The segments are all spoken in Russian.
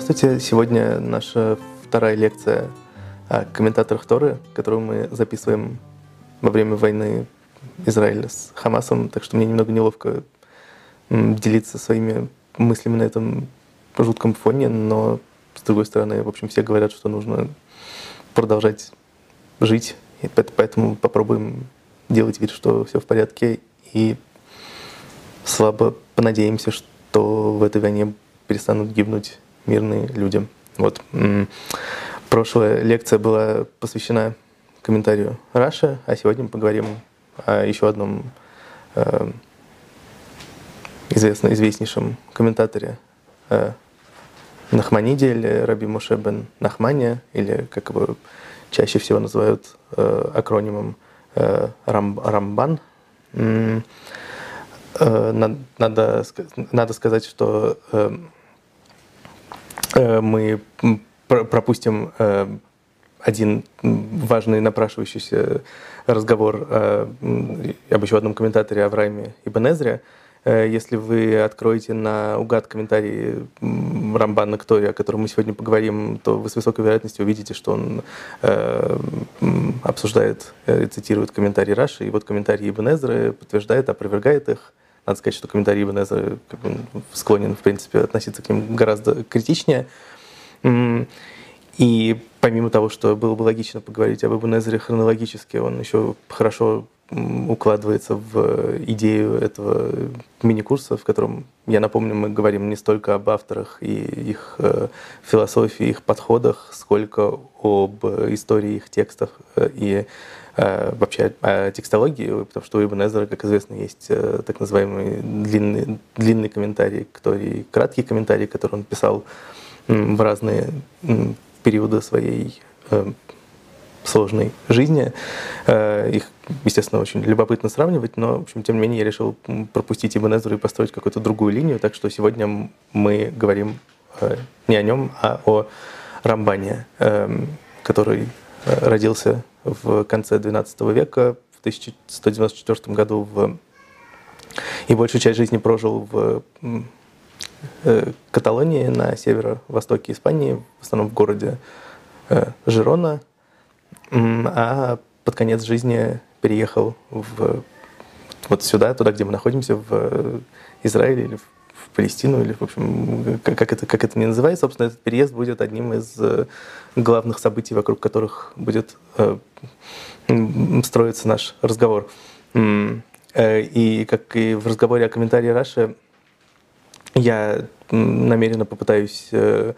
Здравствуйте. Сегодня наша вторая лекция о комментаторах Торы, которую мы записываем во время войны Израиля с Хамасом, так что мне немного неловко делиться своими мыслями на этом жутком фоне, но с другой стороны, в общем, все говорят, что нужно продолжать жить, и поэтому попробуем делать вид, что все в порядке, и слабо понадеемся, что в этой войне перестанут гибнуть мирные люди. Вот. Прошлая лекция была посвящена комментарию Раша, а сегодня мы поговорим о еще одном э, известно, известнейшем комментаторе э, Нахманиде или Раби Моше бен Нахмания, или как его чаще всего называют э, акронимом э, Рам, Рамбан. Э, надо, надо сказать, что э мы пропустим э, один важный напрашивающийся разговор э, об еще одном комментаторе Аврааме. Э, если вы откроете на угад комментарий Рамбана Ктори, о котором мы сегодня поговорим, то вы с высокой вероятностью увидите, что он э, обсуждает и цитирует комментарии Раши. И вот комментарий Ибн Эзры подтверждает, опровергает их. Надо сказать, что комментарий Эзры как бы, склонен, в принципе, относиться к ним гораздо критичнее. И помимо того, что было бы логично поговорить об Ибн Эзере хронологически, он еще хорошо укладывается в идею этого мини-курса, в котором, я напомню, мы говорим не столько об авторах и их э, философии, их подходах, сколько об истории их текстах э, и э, вообще о текстологии, потому что у Ибн как известно, есть так называемый длинный, длинный комментарий, который, краткий комментарий, который он писал в разные периода своей э, сложной жизни. Э, их, естественно, очень любопытно сравнивать, но, в общем, тем не менее, я решил пропустить Ибн и построить какую-то другую линию, так что сегодня мы говорим э, не о нем, а о Рамбане, эм, который родился в конце XII века, в 1194 году в... и большую часть жизни прожил в Э, Каталонии на северо-востоке Испании, в основном в городе э, Жирона, а под конец жизни переехал в, вот сюда, туда, где мы находимся, в Израиль или в Палестину, или, в общем, как это, как это ни называется. Собственно, этот переезд будет одним из э, главных событий, вокруг которых будет строиться наш разговор. И как и в разговоре о комментарии Раши, я намеренно попытаюсь э,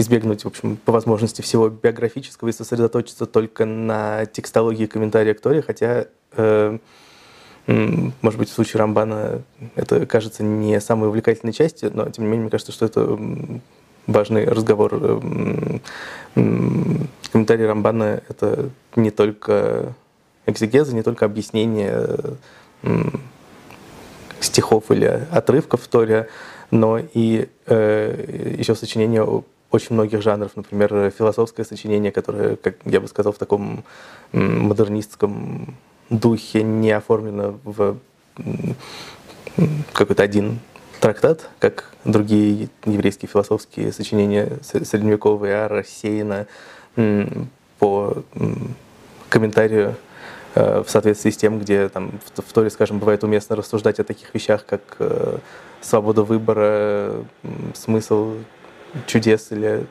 избегнуть, в общем, по возможности всего биографического и сосредоточиться только на текстологии комментария к Торе, хотя, э, может быть, в случае Рамбана это кажется не самой увлекательной частью, но, тем не менее, мне кажется, что это важный разговор. Комментарий Рамбана — это не только экзегеза, не только объяснение стихов или отрывков в Торе, но и э, еще сочинения очень многих жанров, например, философское сочинение, которое, как я бы сказал, в таком модернистском духе не оформлено в какой-то один трактат, как другие еврейские философские сочинения средневековые, а рассеяно по комментарию Э, в соответствии с тем, где там, в, в Торе, скажем, бывает уместно рассуждать о таких вещах, как э, свобода выбора, смысл чудес или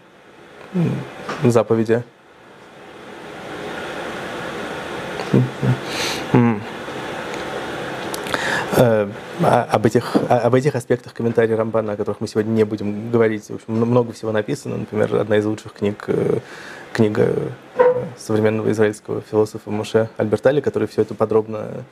заповеди. Э, об этих, об этих аспектах комментария Рамбана, о которых мы сегодня не будем говорить. В общем, много всего написано. Например, одна из лучших книг, э, книга э, современного израильского философа Моше Альбертали, который все это подробно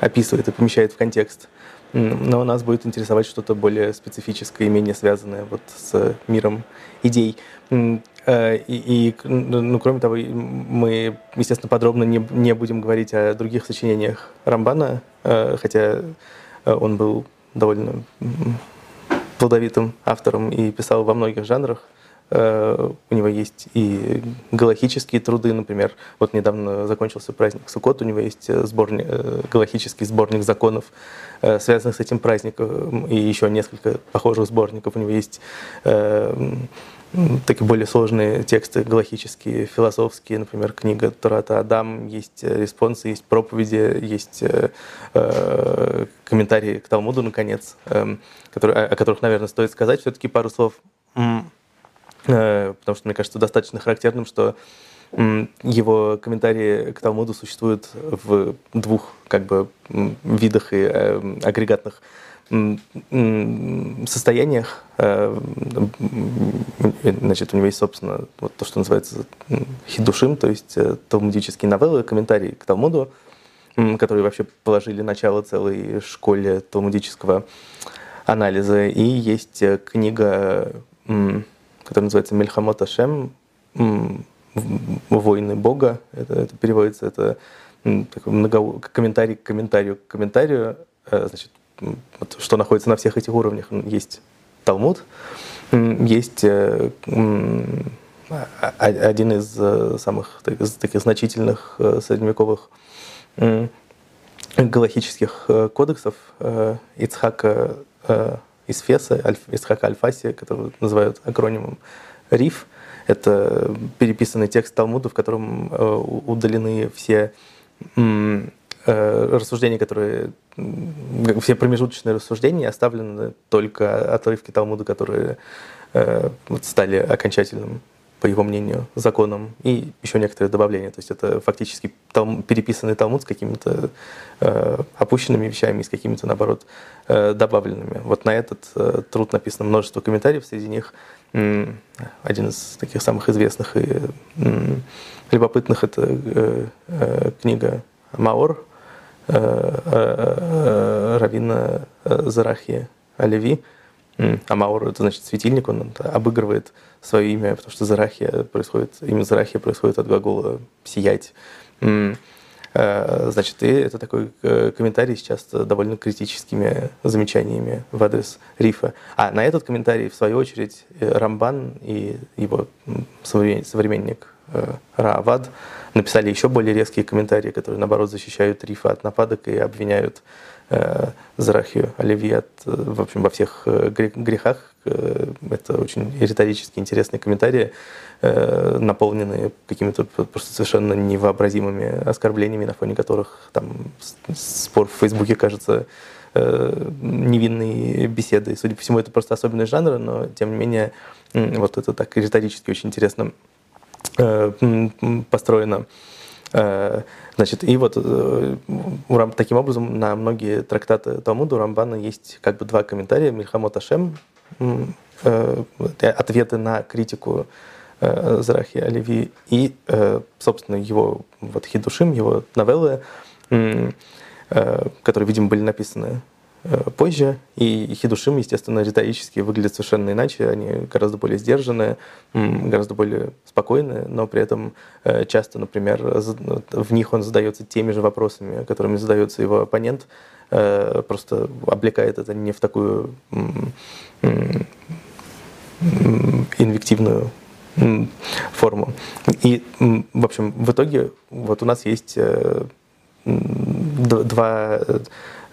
описывает и помещает в контекст. Но нас будет интересовать что-то более специфическое и менее связанное вот с миром идей. Э, и, и ну, кроме того, мы, естественно, подробно не, не будем говорить о других сочинениях Рамбана, э, хотя э, он был довольно плодовитым автором и писал во многих жанрах. Э, у него есть и галахические труды, например. Вот недавно закончился праздник Суккот, у него есть э, сборник, э, галахический сборник законов, связанных с этим праздником, и еще несколько похожих сборников. У него есть такие более сложные тексты галахические, философские, например, книга Турата Адам, есть респонсы, есть проповеди, есть комментарии к Талмуду, наконец, э, которые, о которых, наверное, стоит сказать все-таки пару слов. Э, потому что, мне кажется, достаточно характерным, что его комментарии к Талмуду существуют в двух как бы видах и э, агрегатных состояниях. Э, значит, у него есть, собственно, вот то, что называется хидушим, то есть талмудические новеллы, комментарии к Талмуду, которые вообще положили начало целой школе талмудического анализа. И есть книга который называется Мельхамот Ашем, «Войны Бога», это, это переводится, это такой много, комментарий к комментарию к комментарию, э, значит, вот, что находится на всех этих уровнях. Есть Талмуд, есть э, один из э, самых таких, значительных средневековых галахических кодексов Ицхака из Феса, из Хака Альфаси, который называют акронимом РИФ. Это переписанный текст Талмуда, в котором э, удалены все э, рассуждения, которые все промежуточные рассуждения оставлены только отрывки Талмуда, которые э, стали окончательным по его мнению, законом, и еще некоторые добавления. То есть это фактически там, переписанный Талмуд с какими-то э, опущенными вещами и с какими-то, наоборот, э, добавленными. Вот на этот э, труд написано множество комментариев, среди них э, один из таких самых известных и э, любопытных — это э, э, книга «Маор» э, э, э, Равина э, Зарахи Алеви, а Маур это значит светильник, он обыгрывает свое имя, потому что Зарахия происходит, имя Зарахия происходит от глагола сиять. Э, значит, и это такой э, комментарий с часто довольно критическими замечаниями в адрес Рифа. А на этот комментарий, в свою очередь, э, Рамбан и его современник Раавад написали еще более резкие комментарии, которые, наоборот, защищают Рифа от нападок и обвиняют э, Зарахию Оливьи от, в общем, во всех грехах. Это очень риторически интересные комментарии, э, наполненные какими-то просто совершенно невообразимыми оскорблениями, на фоне которых там спор в Фейсбуке кажется э, невинной беседой. Судя по всему, это просто особенный жанр, но тем не менее, вот это так риторически очень интересно Э, построено. Э, значит, и вот э, таким образом на многие трактаты Талмуда у Рамбана есть как бы два комментария. Мильхамот Ашем, ответы на критику Зарахи Оливи и, собственно, его вот Хидушим, его новеллы, которые, видимо, были написаны Э, позже. И Хидушим, естественно, риторически выглядят совершенно иначе. Они гораздо более сдержанные, гораздо более спокойные, но при этом э, часто, например, в них он задается теми же вопросами, которыми задается его оппонент, э, просто облекает это не в такую инвективную форму. И, в общем, в итоге вот у нас есть два Э,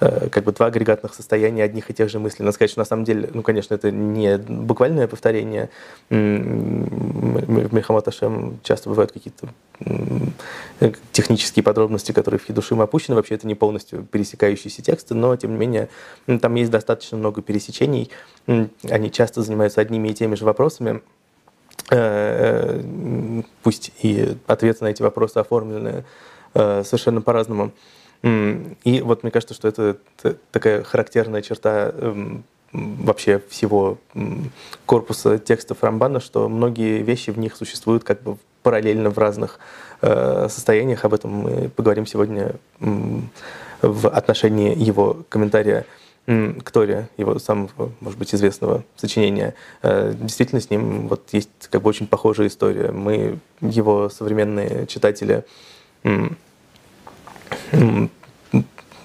как бы два агрегатных состояния одних и тех же мыслей. Надо сказать, что на самом деле, ну, конечно, это не буквальное повторение. В Мельхамат Ашем часто бывают какие-то технические подробности, которые в Хидушим опущены. Вообще это не полностью пересекающиеся тексты, но, тем не менее, там есть достаточно много пересечений. Они часто занимаются одними и теми же вопросами. Э, пусть и ответы на эти вопросы оформлены э, совершенно по-разному. И вот мне кажется, что это такая характерная черта эм, вообще всего корпуса текстов Рамбана, что многие вещи в них существуют как бы параллельно в разных э, состояниях. Об этом мы поговорим сегодня в отношении его комментария к Торе, его самого, может быть, известного сочинения. Э, действительно, с ним вот есть как бы очень похожая история. Мы, его современные читатели,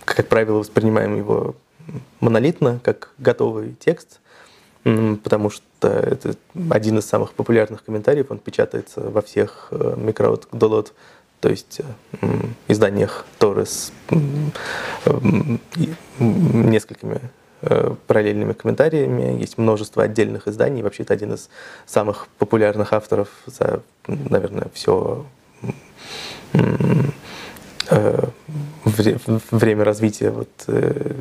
как правило, воспринимаем его монолитно, как готовый текст. потому что это один из самых популярных комментариев, он печатается во всех микроот Долот, то есть изданиях Торы с несколькими Э, параллельными комментариями. Есть множество отдельных изданий. Вообще это один из самых популярных авторов за, наверное, все э, время развития вот, э,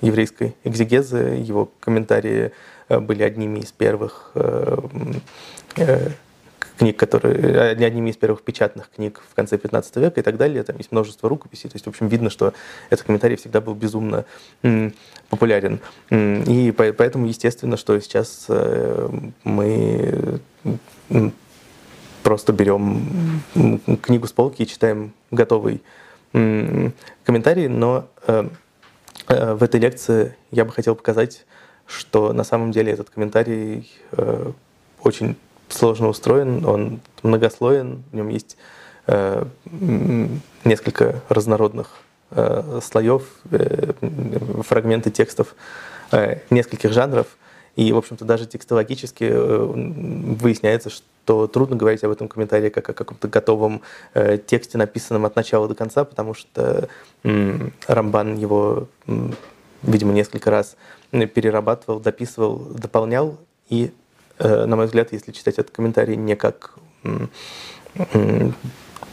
еврейской экзегезы. Его комментарии были одними из первых книг, которые одними из первых печатных книг в конце 15 века и так далее. Там есть множество рукописей. То есть, в общем, видно, что этот комментарий всегда был безумно популярен. И поэтому, естественно, что сейчас э, мы просто берем книгу с полки и читаем готовый комментарий, но э, э, в этой лекции я бы хотел показать, что на самом деле этот комментарий очень сложно устроен, он многослоен, в нем есть э, несколько разнородных э, слоев, э, фрагменты текстов э, нескольких жанров. И, в общем-то, даже текстологически э, выясняется, что трудно говорить об этом комментарии как о каком-то готовом э, тексте, написанном от начала до конца, потому что Рамбан его, видимо, несколько раз перерабатывал, дописывал, дополнял, и Э, на мой взгляд, если читать этот комментарий не как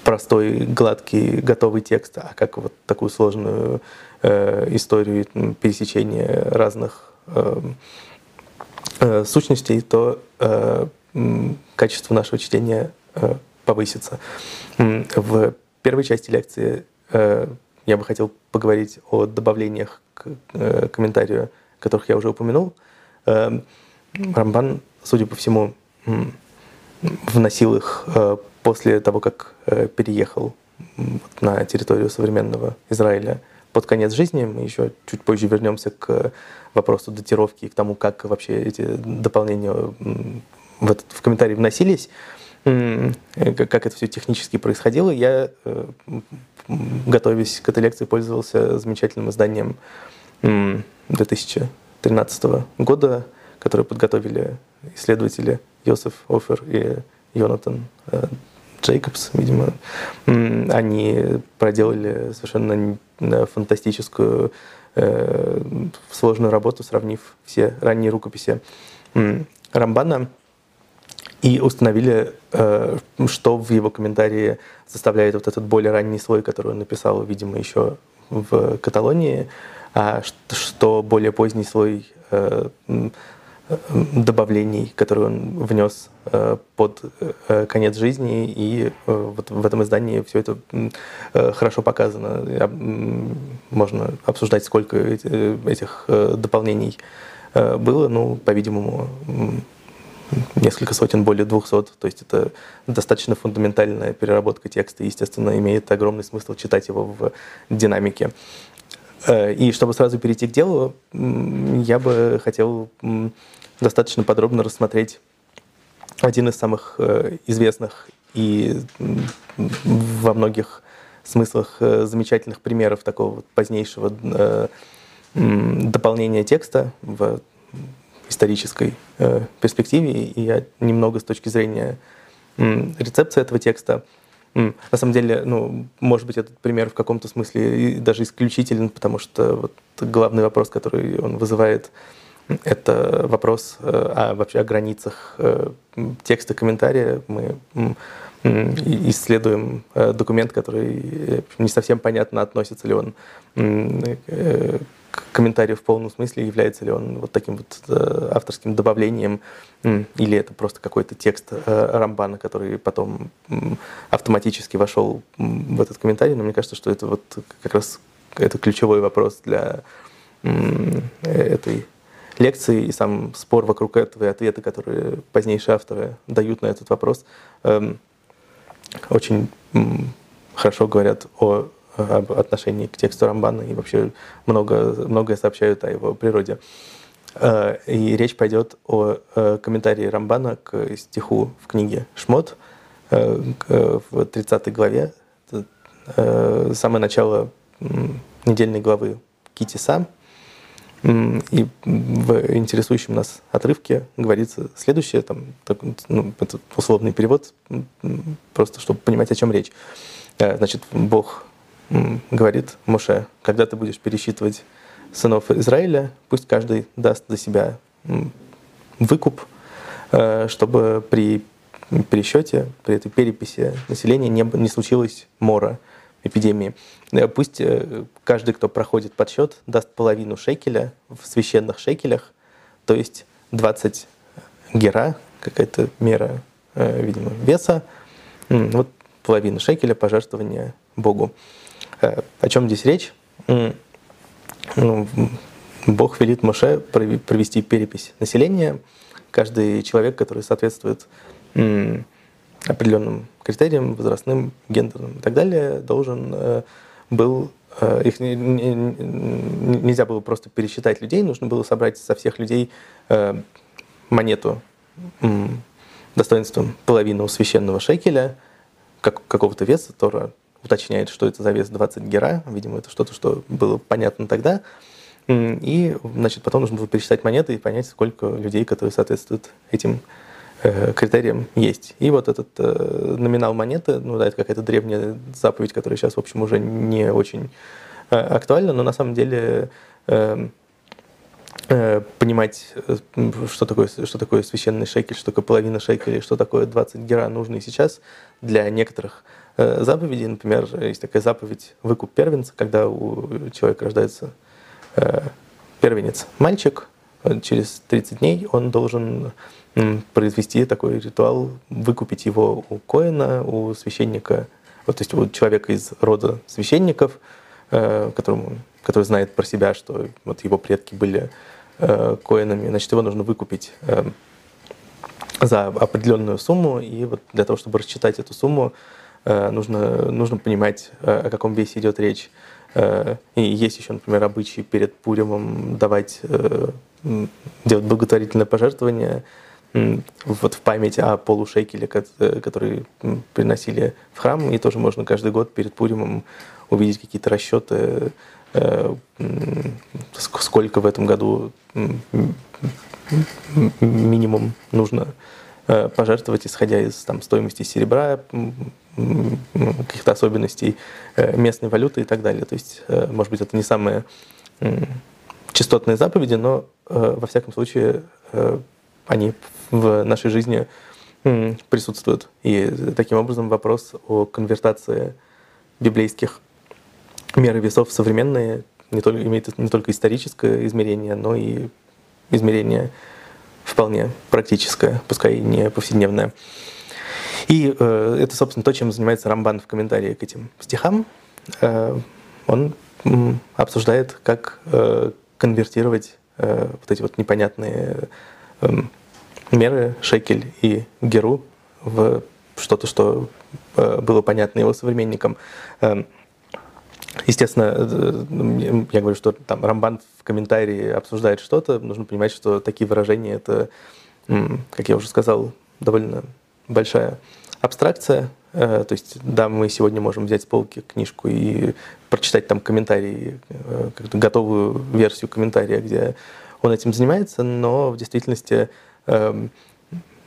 простой, гладкий, готовый текст, а как вот такую сложную историю пересечения разных э, сущностей, то э, качество нашего чтения э, повысится. В первой части лекции э, я бы хотел поговорить о добавлениях к комментарию, которых я уже упомянул. Э, Рамбан судя по всему, вносил их после того, как переехал на территорию современного Израиля под конец жизни. Мы еще чуть позже вернемся к вопросу датировки и к тому, как вообще эти дополнения в, этот, в комментарии вносились, э, как это все технически происходило. Я, готовясь к этой лекции, пользовался замечательным изданием 2013 года, которое подготовили исследователи Йосеф Офер и Йонатан э, Джейкобс, видимо, они проделали совершенно фантастическую э, сложную работу, сравнив все ранние рукописи Рамбана и установили, э, что в его комментарии составляет вот этот более ранний слой, который он написал, видимо, еще в Каталонии, а что более поздний слой добавлений, которые он внес э, под э, конец жизни, и э, вот в этом издании все это хорошо показано. Можно обсуждать, сколько этих дополнений было, ну, по-видимому, несколько сотен, более двухсот. То есть это достаточно фундаментальная переработка текста, естественно, имеет огромный смысл читать его в динамике. И чтобы сразу перейти к делу, я бы хотел достаточно подробно рассмотреть один из самых э, известных и во многих смыслах э, замечательных примеров такого позднейшего э, дополнения текста в исторической перспективе. И я немного с точки зрения рецепции этого текста на самом деле, ну, может быть, этот пример в каком-то смысле даже исключителен, потому что вот главный вопрос, который он вызывает, это вопрос э, о, вообще о границах э, текста комментария. Мы исследуем э, документ, который не совсем понятно, относится ли он комментарию в полном смысле, является ли он вот таким вот авторским добавлением, или это просто какой-то текст Рамбана, который потом автоматически вошел в этот комментарий. Но мне кажется, что это вот как раз это ключевой вопрос для этой лекции и сам спор вокруг этого и ответы, которые позднейшие авторы дают на этот вопрос, эм, очень хорошо говорят о об отношении к тексту Рамбана и вообще много, многое сообщают о его природе. Э, и речь пойдет о э, комментарии Рамбана к стиху в книге «Шмот» э, в 30 главе, самое начало недельной главы Китиса, И в интересующем нас отрывке говорится следующее, там, так, ну, это условный перевод, просто чтобы понимать, о чем речь. Значит, Бог говорит Моше, когда ты будешь пересчитывать сынов Израиля, пусть каждый даст за себя выкуп, э, чтобы при пересчете, при этой переписи населения не, не случилось мора, эпидемии. Э, пусть э, каждый, кто проходит подсчет, даст половину шекеля в священных шекелях, то есть 20 гера, какая-то мера, видимо, веса, вот половина шекеля пожертвования Богу. О чем здесь речь? Ну, Бог велит Моше провести перепись населения. Каждый человек, который соответствует определенным критериям, возрастным, гендерным и так далее, должен э, был э, их нельзя было просто пересчитать людей, нужно было собрать со всех людей э, монету достоинством половину священного шекеля, как, какого-то веса, Тора уточняет, что это за вес 20 гера, видимо, это что-то, что было понятно тогда, и, значит, потом нужно было пересчитать монеты и понять, сколько людей, которые соответствуют этим э, критериям, есть. И вот этот э, номинал монеты, ну да, это какая-то древняя заповедь, которая сейчас, в общем, уже не очень э, актуальна, но на самом деле эм, понимать, что такое, что такое священный шекель, что такое половина шекеля, что такое 20 гера нужно и сейчас для некоторых заповедей. Например, есть такая заповедь «выкуп первенца», когда у человека рождается Э, первенец мальчик, через 30 дней он должен произвести такой ритуал, выкупить его у коина, у священника, вот, то есть у человека из рода священников, э, которому, который знает про себя, что вот его предки были э, коинами, значит, его нужно выкупить за определенную сумму, и вот для того, чтобы рассчитать эту сумму, нужно, нужно понимать, о каком весе идет речь. Э, и есть еще, например, обычаи перед Пуримом давать, э, делать благотворительное пожертвование вот в память о полушекеле, э, который приносили в храм. И тоже можно каждый год перед Пуримом увидеть какие-то расчеты, сколько в этом году минимум нужно пожертвовать, исходя из там, стоимости серебра, каких-то особенностей э, местной валюты и так далее. То есть, э, может быть, это не самые частотные заповеди, но э, во всяком случае они в нашей жизни присутствуют. И таким образом вопрос о конвертации библейских мер и весов в современные не только, имеет не только историческое измерение, но и измерение вполне практическое, пускай и не повседневное. И э, это, собственно, то, чем занимается Рамбан в комментарии к этим стихам. Э, он обсуждает, как э, конвертировать э, вот эти вот непонятные э, меры, шекель и геру, в что-то, что э, было понятно его современникам. Э, Естественно, я говорю, что там Рамбан в комментарии обсуждает что-то, нужно понимать, что такие выражения это, как я уже сказал, довольно большая абстракция. Э, то есть, да, мы сегодня можем взять с полки книжку и прочитать там комментарий, э, готовую версию комментария, где он этим занимается, но в действительности эм,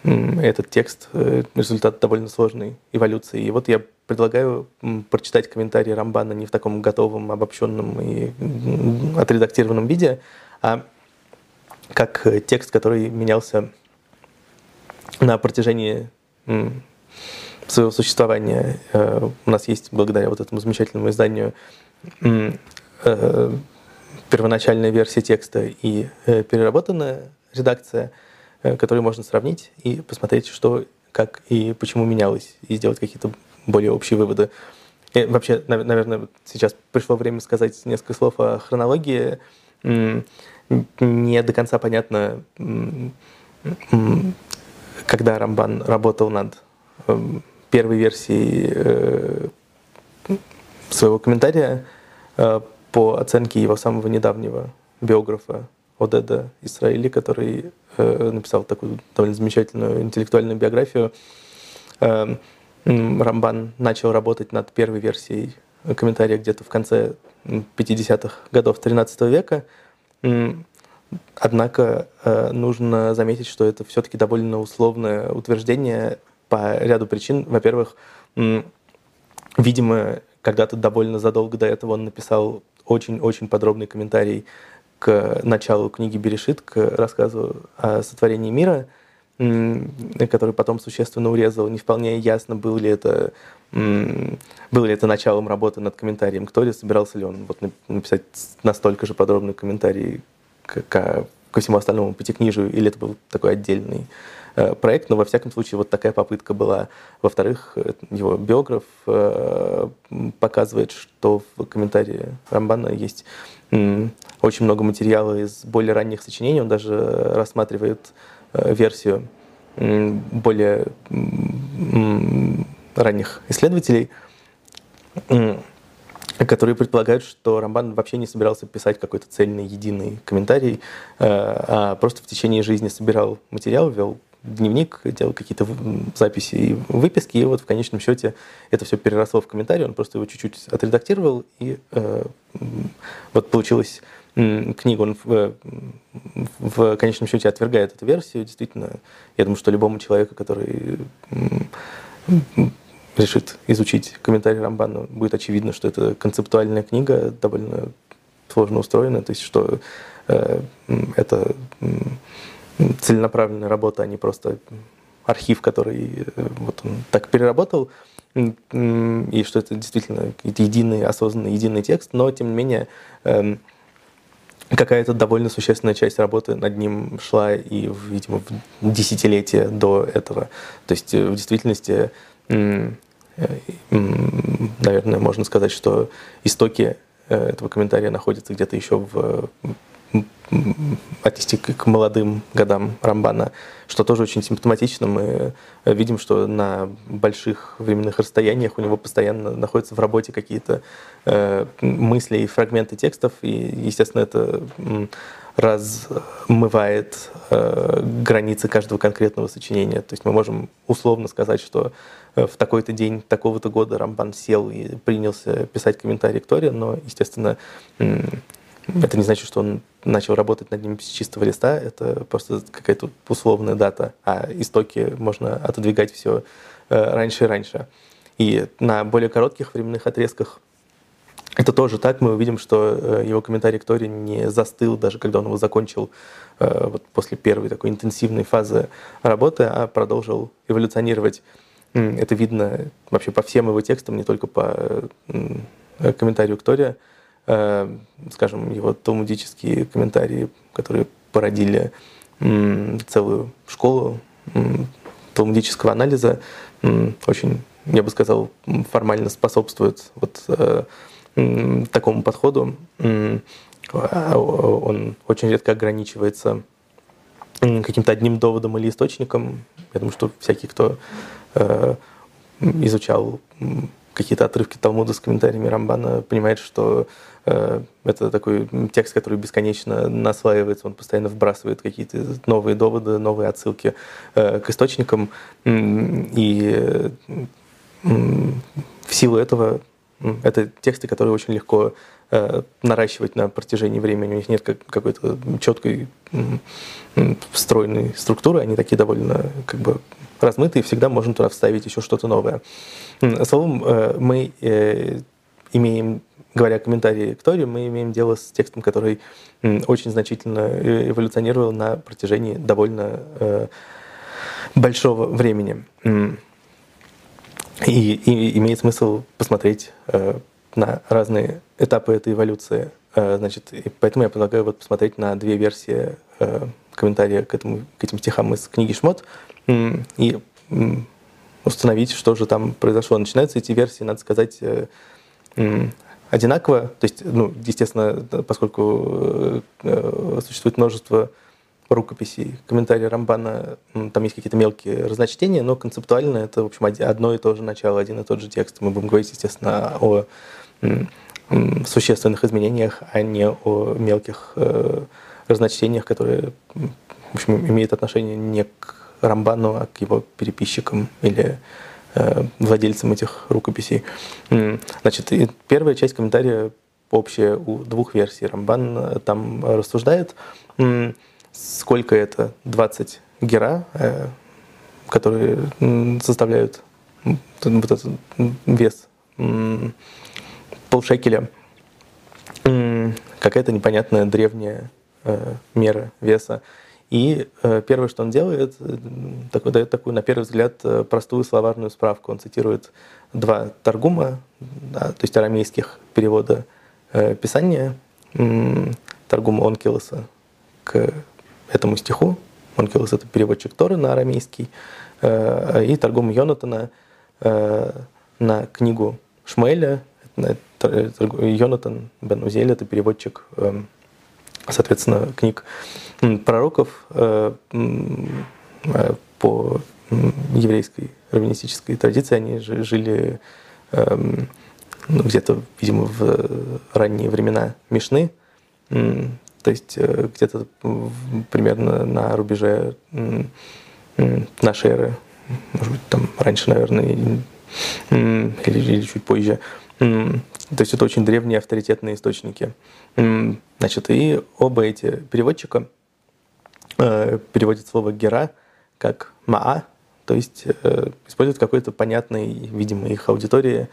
этот текст э, результат довольно сложной эволюции. И вот я предлагаю прочитать комментарий Рамбана не в таком готовом, обобщенном и отредактированном виде, а как текст, который менялся на протяжении своего существования. Э, у нас есть, благодаря вот этому замечательному изданию, э, первоначальная версия текста и э, переработанная редакция, которую можно сравнить и посмотреть, что, как и почему менялось, и сделать какие-то более общие выводы. И вообще, наверное, сейчас пришло время сказать несколько слов о хронологии. Не до конца понятно, когда Рамбан работал над эм, первой версией э, своего комментария э, по оценке его самого недавнего биографа Одеда Исраили, который э, написал такую довольно замечательную интеллектуальную биографию. Рамбан начал работать над первой версией комментария где-то в конце 50-х годов 13 века, Однако э, нужно заметить, что это все-таки довольно условное утверждение по ряду причин. Во-первых, видимо, когда-то довольно задолго до этого он написал очень-очень подробный комментарий к началу книги Берешит, к рассказу о сотворении мира, который потом существенно урезал. Не вполне ясно, был ли это, было ли это началом работы над комментарием к Торе, собирался ли он вот написать настолько же подробный комментарий к, ко всему остальному пятикнижию, или это был такой отдельный Э, проект, но во всяком случае вот такая попытка была. Во-вторых, э, его биограф э, показывает, что в комментарии Рамбана есть очень много материала из более ранних сочинений, он даже рассматривает версию более ранних исследователей, которые предполагают, что Рамбан вообще не собирался писать какой-то цельный, единый комментарий, а просто в течение жизни собирал материал, вел дневник, делал какие-то записи и выписки, и вот в конечном счете это все переросло в комментарий, он просто его чуть-чуть отредактировал, и э, вот получилась книга, он в, в конечном счете отвергает эту версию. Действительно, я думаю, что любому человеку, который решит изучить комментарий Рамбана, будет очевидно, что это концептуальная книга, довольно сложно устроена, то есть что э, это целенаправленная работа, а не просто архив, который э, вот он так переработал, и что это действительно единый, осознанный, единый текст, но тем не менее эм, какая-то довольно существенная часть работы над ним шла и, видимо, в десятилетия до этого. То есть э, в действительности, э, наверное, можно сказать, что истоки этого комментария находятся где-то еще в отнести к молодым годам Рамбана, что тоже очень симптоматично. Мы э, видим, что на больших временных расстояниях у него постоянно находятся в работе какие-то э, мысли и фрагменты текстов, и, естественно, это размывает э, границы каждого конкретного сочинения. То есть мы можем условно сказать, что э, в такой-то день такого-то года Рамбан сел и принялся писать комментарий к Торе, но, естественно, это не значит, что он начал работать над ним с чистого листа, это просто какая-то условная дата, а истоки можно отодвигать все э, раньше и раньше. И на более коротких временных отрезках это тоже так. Мы увидим, что э, его комментарий к Торе не застыл, даже когда он его закончил э, вот после первой такой интенсивной фазы работы, а продолжил эволюционировать. Это видно вообще по всем его текстам, не только по комментарию к Торе. Э, скажем, его талмудические комментарии, которые породили целую школу талмудического анализа, очень, я бы сказал, формально способствует вот э, такому подходу. А, он очень редко ограничивается каким-то одним доводом или источником. Я думаю, что всякий, кто э, изучал какие-то отрывки Талмуда с комментариями Рамбана, понимает, что э, это такой текст, который бесконечно наслаивается, он постоянно вбрасывает какие-то новые доводы, новые отсылки э, к источникам. И в силу этого это тексты, которые очень легко э, наращивать на протяжении времени. У них нет как, какой-то четкой встроенной структуры, они такие довольно как бы размытые, всегда можно туда вставить еще что-то новое. Словом, э, мы э, имеем, говоря комментарии к Торе, мы имеем дело с текстом, который очень значительно эволюционировал на протяжении довольно большого времени. И, и имеет смысл посмотреть на разные этапы этой эволюции. Значит, и поэтому я предлагаю вот посмотреть на две версии комментария к, этому, к этим стихам из книги Шмот и установить, что же там произошло. Начинаются эти версии, надо сказать, э, одинаково. То есть, ну, естественно, поскольку э, существует множество рукописей, комментарии Рамбана, там есть какие-то мелкие разночтения, но концептуально это, в общем, одно и то же начало, один и тот же текст. Мы будем говорить, естественно, о существенных изменениях, а не о мелких э, разночтениях, которые, в общем, имеют отношение не к Рамбану, а к его переписчикам или э, владельцам этих рукописей. Значит, первая часть комментария общее у двух версий. Рамбан там рассуждает, сколько это 20 гера, которые составляют вот этот вес полшекеля. Какая-то непонятная древняя э, мера веса. И э, первое, что он делает, э, такой, дает такую, на первый взгляд, простую словарную справку. Он цитирует два торгума, да, то есть арамейских перевода Писания, торгума Онкилоса к этому стиху. Онкилос — это переводчик Торы на арамейский. И торгум Йонатана на книгу Шмеля, Йонатан Бен Узель, это переводчик, соответственно, книг пророков э, э, по еврейской раввинистической традиции. Они жили ну, где-то, видимо, в ранние времена Мишны, то есть э, где-то примерно на рубеже нашей эры, может быть, там раньше, наверное, или, или чуть позже. То есть это очень древние авторитетные источники. Значит, и оба эти переводчика э, переводят слово «гера» как «маа», то есть э, используют какой-то понятный, видимо, их аудитории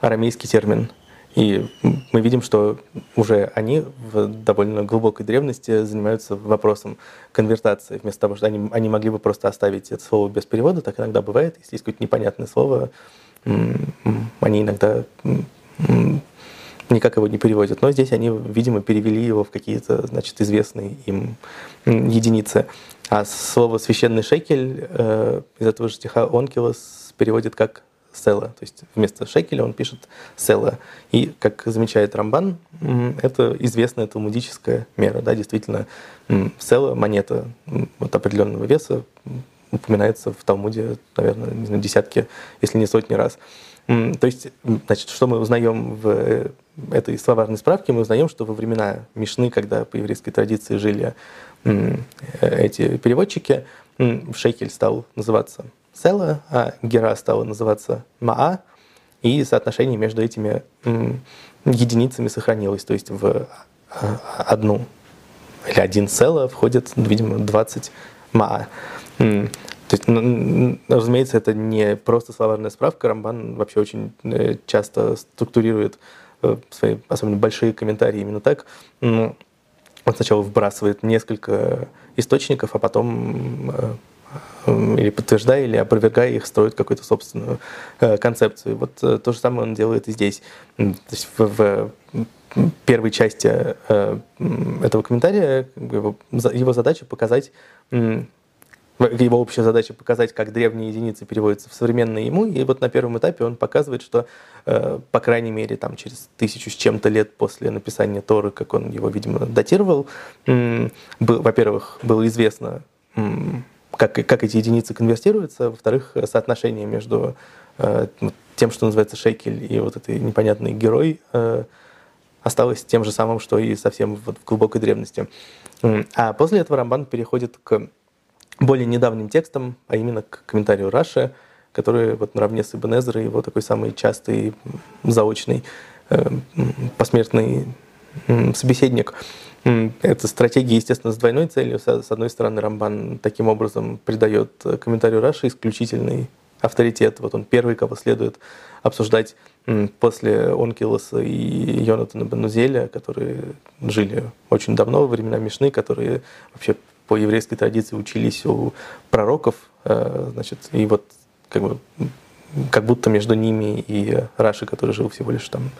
арамейский термин. И мы видим, что уже они в довольно глубокой древности занимаются вопросом конвертации. Вместо того, что они, они могли бы просто оставить это слово без перевода, так иногда бывает, если есть какое-то непонятное слово, они иногда никак его не переводят. Но здесь они, видимо, перевели его в какие-то, значит, известные им единицы. А слово «священный шекель» э, из этого же стиха Онкилос переводит как «села». То есть вместо шекеля он пишет «села». И, как замечает Рамбан, это известная талмудическая мера. Да, действительно, «села» — монета вот определенного веса, упоминается в Талмуде, наверное, не знаю, десятки, если не сотни раз. То есть, значит, что мы узнаем в э, этой словарной справке? Мы узнаем, что во времена Мишны, когда по еврейской традиции жили эти переводчики, шекель стал называться села, а гера стала называться маа, и соотношение между этими единицами сохранилось. То есть в а, одну или один села входит, видимо, 20 маа. То есть, ну, разумеется, это не просто словарная справка. Рамбан вообще очень э, часто структурирует э, свои, особенно большие комментарии именно так. Он сначала вбрасывает несколько источников, а потом э, или подтверждая, или опровергая их, строит какую-то собственную концепцию. Вот то же самое он делает и здесь. То есть в, в первой части этого комментария его, его задача показать его общая задача показать, как древние единицы переводятся в современные ему, и вот на первом этапе он показывает, что, э, по крайней мере, там, через тысячу с чем-то лет после написания Торы, как он его, видимо, датировал, во-первых, было известно, как, как эти единицы конвертируются, во-вторых, соотношение между э, тем, что называется шекель, и вот этой непонятный герой э, осталось тем же самым, что и совсем в глубокой древности. А после этого Рамбан переходит к более недавним текстом, а именно к комментарию Раши, который вот наравне с Ибн его такой самый частый заочный э, посмертный собеседник. Это стратегия, естественно, с двойной целью. С одной стороны, Рамбан таким образом придает комментарию Раши исключительный авторитет. Вот он первый, кого следует обсуждать после Онкилоса и Йонатана Бенузеля, которые жили очень давно, во времена Мишны, которые вообще по еврейской традиции учились у пророков, э, значит, и вот как бы как будто между ними и Раши, который жил всего лишь там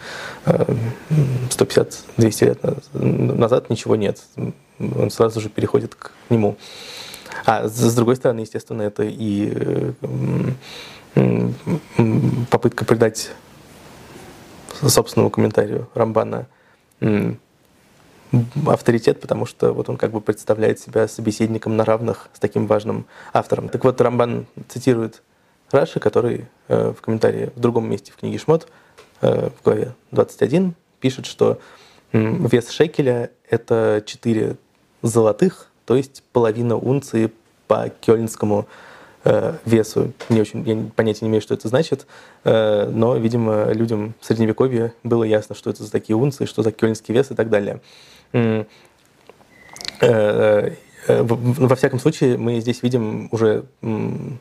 150-200 э, лет назад, ничего нет. Он сразу же переходит к нему. А с другой стороны, естественно, это и э, попытка придать собственному комментарию Рамбана авторитет, потому что вот он как бы представляет себя собеседником на равных с таким важным автором. Так вот, Рамбан цитирует Раши, который э, в комментарии в другом месте в книге Шмот, э, в главе 21, пишет, что вес шекеля — это 4 золотых, то есть половина унции по кёльнскому э, весу. Не очень, я понятия не имею, что это значит, э, но, видимо, людям в Средневековье было ясно, что это за такие унции, что за кёльнский вес и так далее. Э, э, во всяком случае, мы здесь видим уже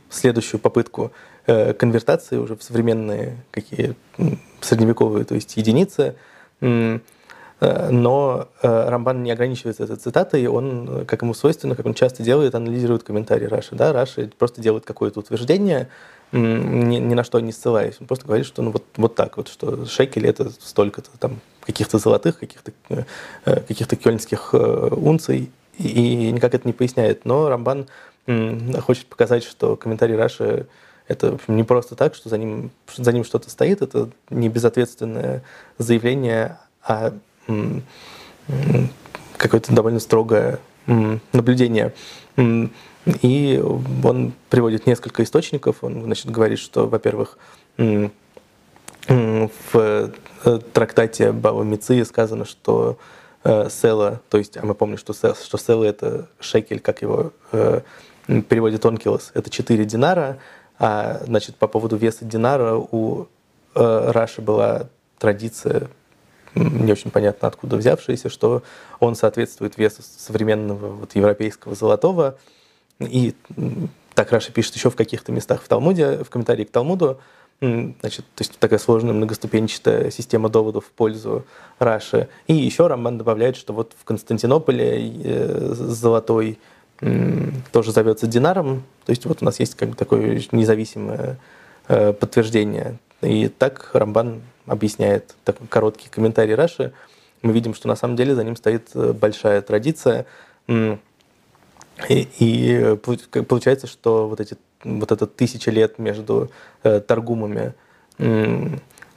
следующую попытку э, конвертации уже в современные какие средневековые, то есть единицы. Э, но э, Рамбан не ограничивается этой цитатой, он, как ему свойственно, как он часто делает, анализирует комментарии Раши. Да? Раши просто делает какое-то утверждение, ни, ни на что не ссылаясь. Он просто говорит, что ну, вот, вот так вот, что шекель это столько-то там каких-то золотых, каких-то э, каких-то кёльнских унций, и никак это не поясняет. Но Рамбан хочет показать, что комментарий Раши это не просто так, что за ним, за ним что-то стоит, это не безответственное заявление, а какое-то довольно строгое наблюдение. И он приводит несколько источников. Он значит, говорит, что, во-первых, в э, трактате Бава Мицы сказано, что э, села, то есть, а мы помним, что, что села это шекель, как его э, переводит Онкилос, это 4 динара, а значит, по поводу веса динара у э, Раши была традиция не очень понятно откуда взявшееся, что он соответствует весу современного вот, европейского золотого. И так Раша пишет еще в каких-то местах в Талмуде, в комментарии к Талмуду, значит, то есть такая сложная многоступенчатая система доводов в пользу Раши. И еще Рамбан добавляет, что вот в Константинополе э, золотой тоже зовется динаром. То есть вот у нас есть как бы такое независимое э, подтверждение. И так Рамбан объясняет такой короткий комментарий Раши, мы видим, что на самом деле за ним стоит э, большая традиция. И, и получается, что вот, эти, вот это тысяча лет между э, торгумами,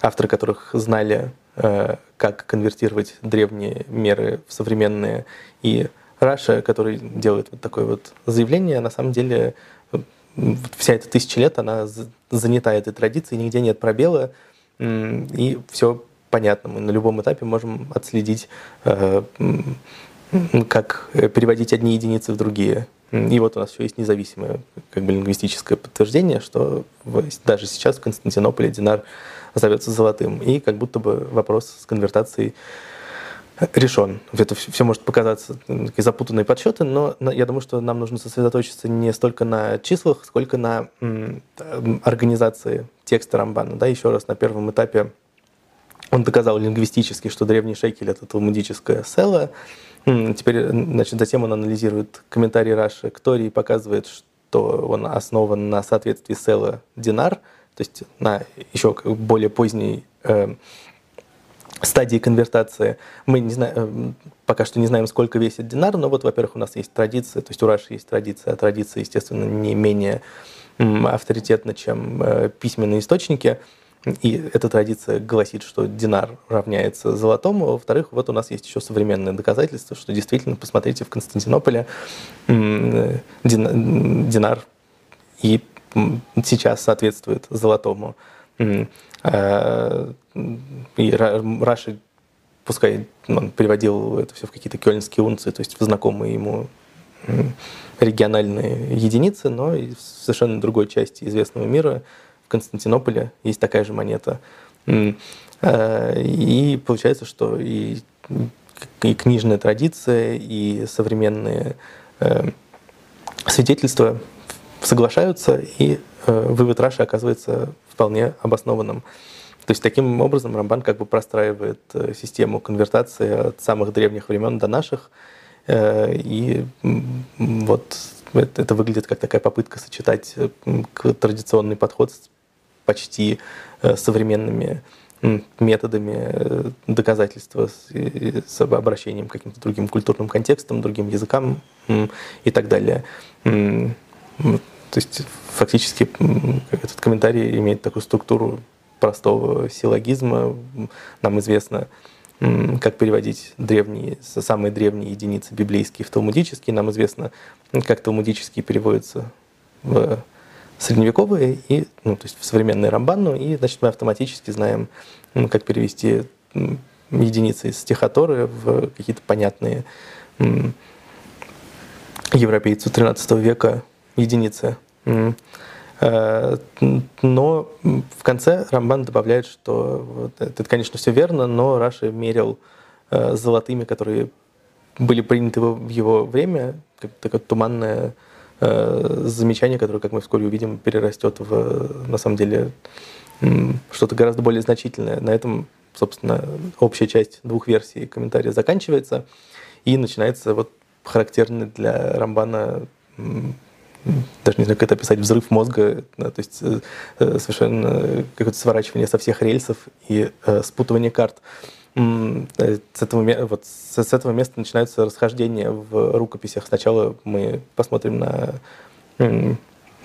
авторы которых знали, э, как конвертировать древние меры в современные, и Раша, который делает вот такое вот заявление, на самом деле вся эта тысяча лет, она занята этой традицией, нигде нет пробела, и все понятно. Мы на любом этапе можем отследить, э, как переводить одни единицы в другие. И вот у нас еще есть независимое как бы, лингвистическое подтверждение, что даже сейчас в Константинополе динар зовется золотым. И как будто бы вопрос с конвертацией решен. Это все может показаться такие запутанные подсчеты, но я думаю, что нам нужно сосредоточиться не столько на числах, сколько на организации текста Рамбана. Да, еще раз, на первом этапе он доказал лингвистически, что древний шекель — это талмудическая села. Теперь, значит, затем он анализирует комментарии Раши к Торе и показывает, что он основан на соответствии села динар, то есть на еще более поздней э, стадии конвертации. Мы не знаем, э, пока что не знаем, сколько весит динар, но вот, во-первых, у нас есть традиция, то есть у Раши есть традиция, а традиция, естественно, не менее авторитетна, чем э, письменные источники. И эта традиция гласит, что динар равняется золотому. Во-вторых, вот у нас есть еще современное доказательство, что действительно, посмотрите, в Константинополе динар и сейчас соответствует золотому. А, и Раши, пускай он переводил это все в какие-то кёльнские унции, то есть в знакомые ему региональные единицы, но и в совершенно другой части известного мира, Константинополе, есть такая же монета. А, и получается, что и, и книжная традиция, и современные э, свидетельства соглашаются, и э, вывод Раши оказывается вполне обоснованным. То есть таким образом Рамбан как бы простраивает э, систему конвертации от самых древних времен до наших. Э, и вот это выглядит как такая попытка сочетать традиционный подход с почти современными методами доказательства с обращением к каким-то другим культурным контекстам, другим языкам и так далее. То есть фактически этот комментарий имеет такую структуру простого силлогизма. Нам известно, как переводить древние, самые древние единицы библейские в талмудические. Нам известно, как талмудические переводятся в средневековые и, ну, то есть в современный рамбанну, и, значит, мы автоматически знаем, как перевести единицы из стихоторы в какие-то понятные европейцу XIII века единицы. Но в конце Рамбан добавляет, что вот, это, конечно, все верно, но Раши мерил золотыми, которые были приняты в его время, как такое туманное э, замечание, которое, как мы вскоре увидим, перерастет в, на самом деле, что-то гораздо более значительное. На этом, собственно, общая часть двух версий комментария заканчивается, и начинается вот характерный для Рамбана даже не знаю, как это описать, взрыв мозга, да, то есть э, э совершенно какое-то сворачивание со всех рельсов и э, спутывание карт. Э, с этого, вот, с этого места начинаются расхождения в рукописях. Сначала мы посмотрим на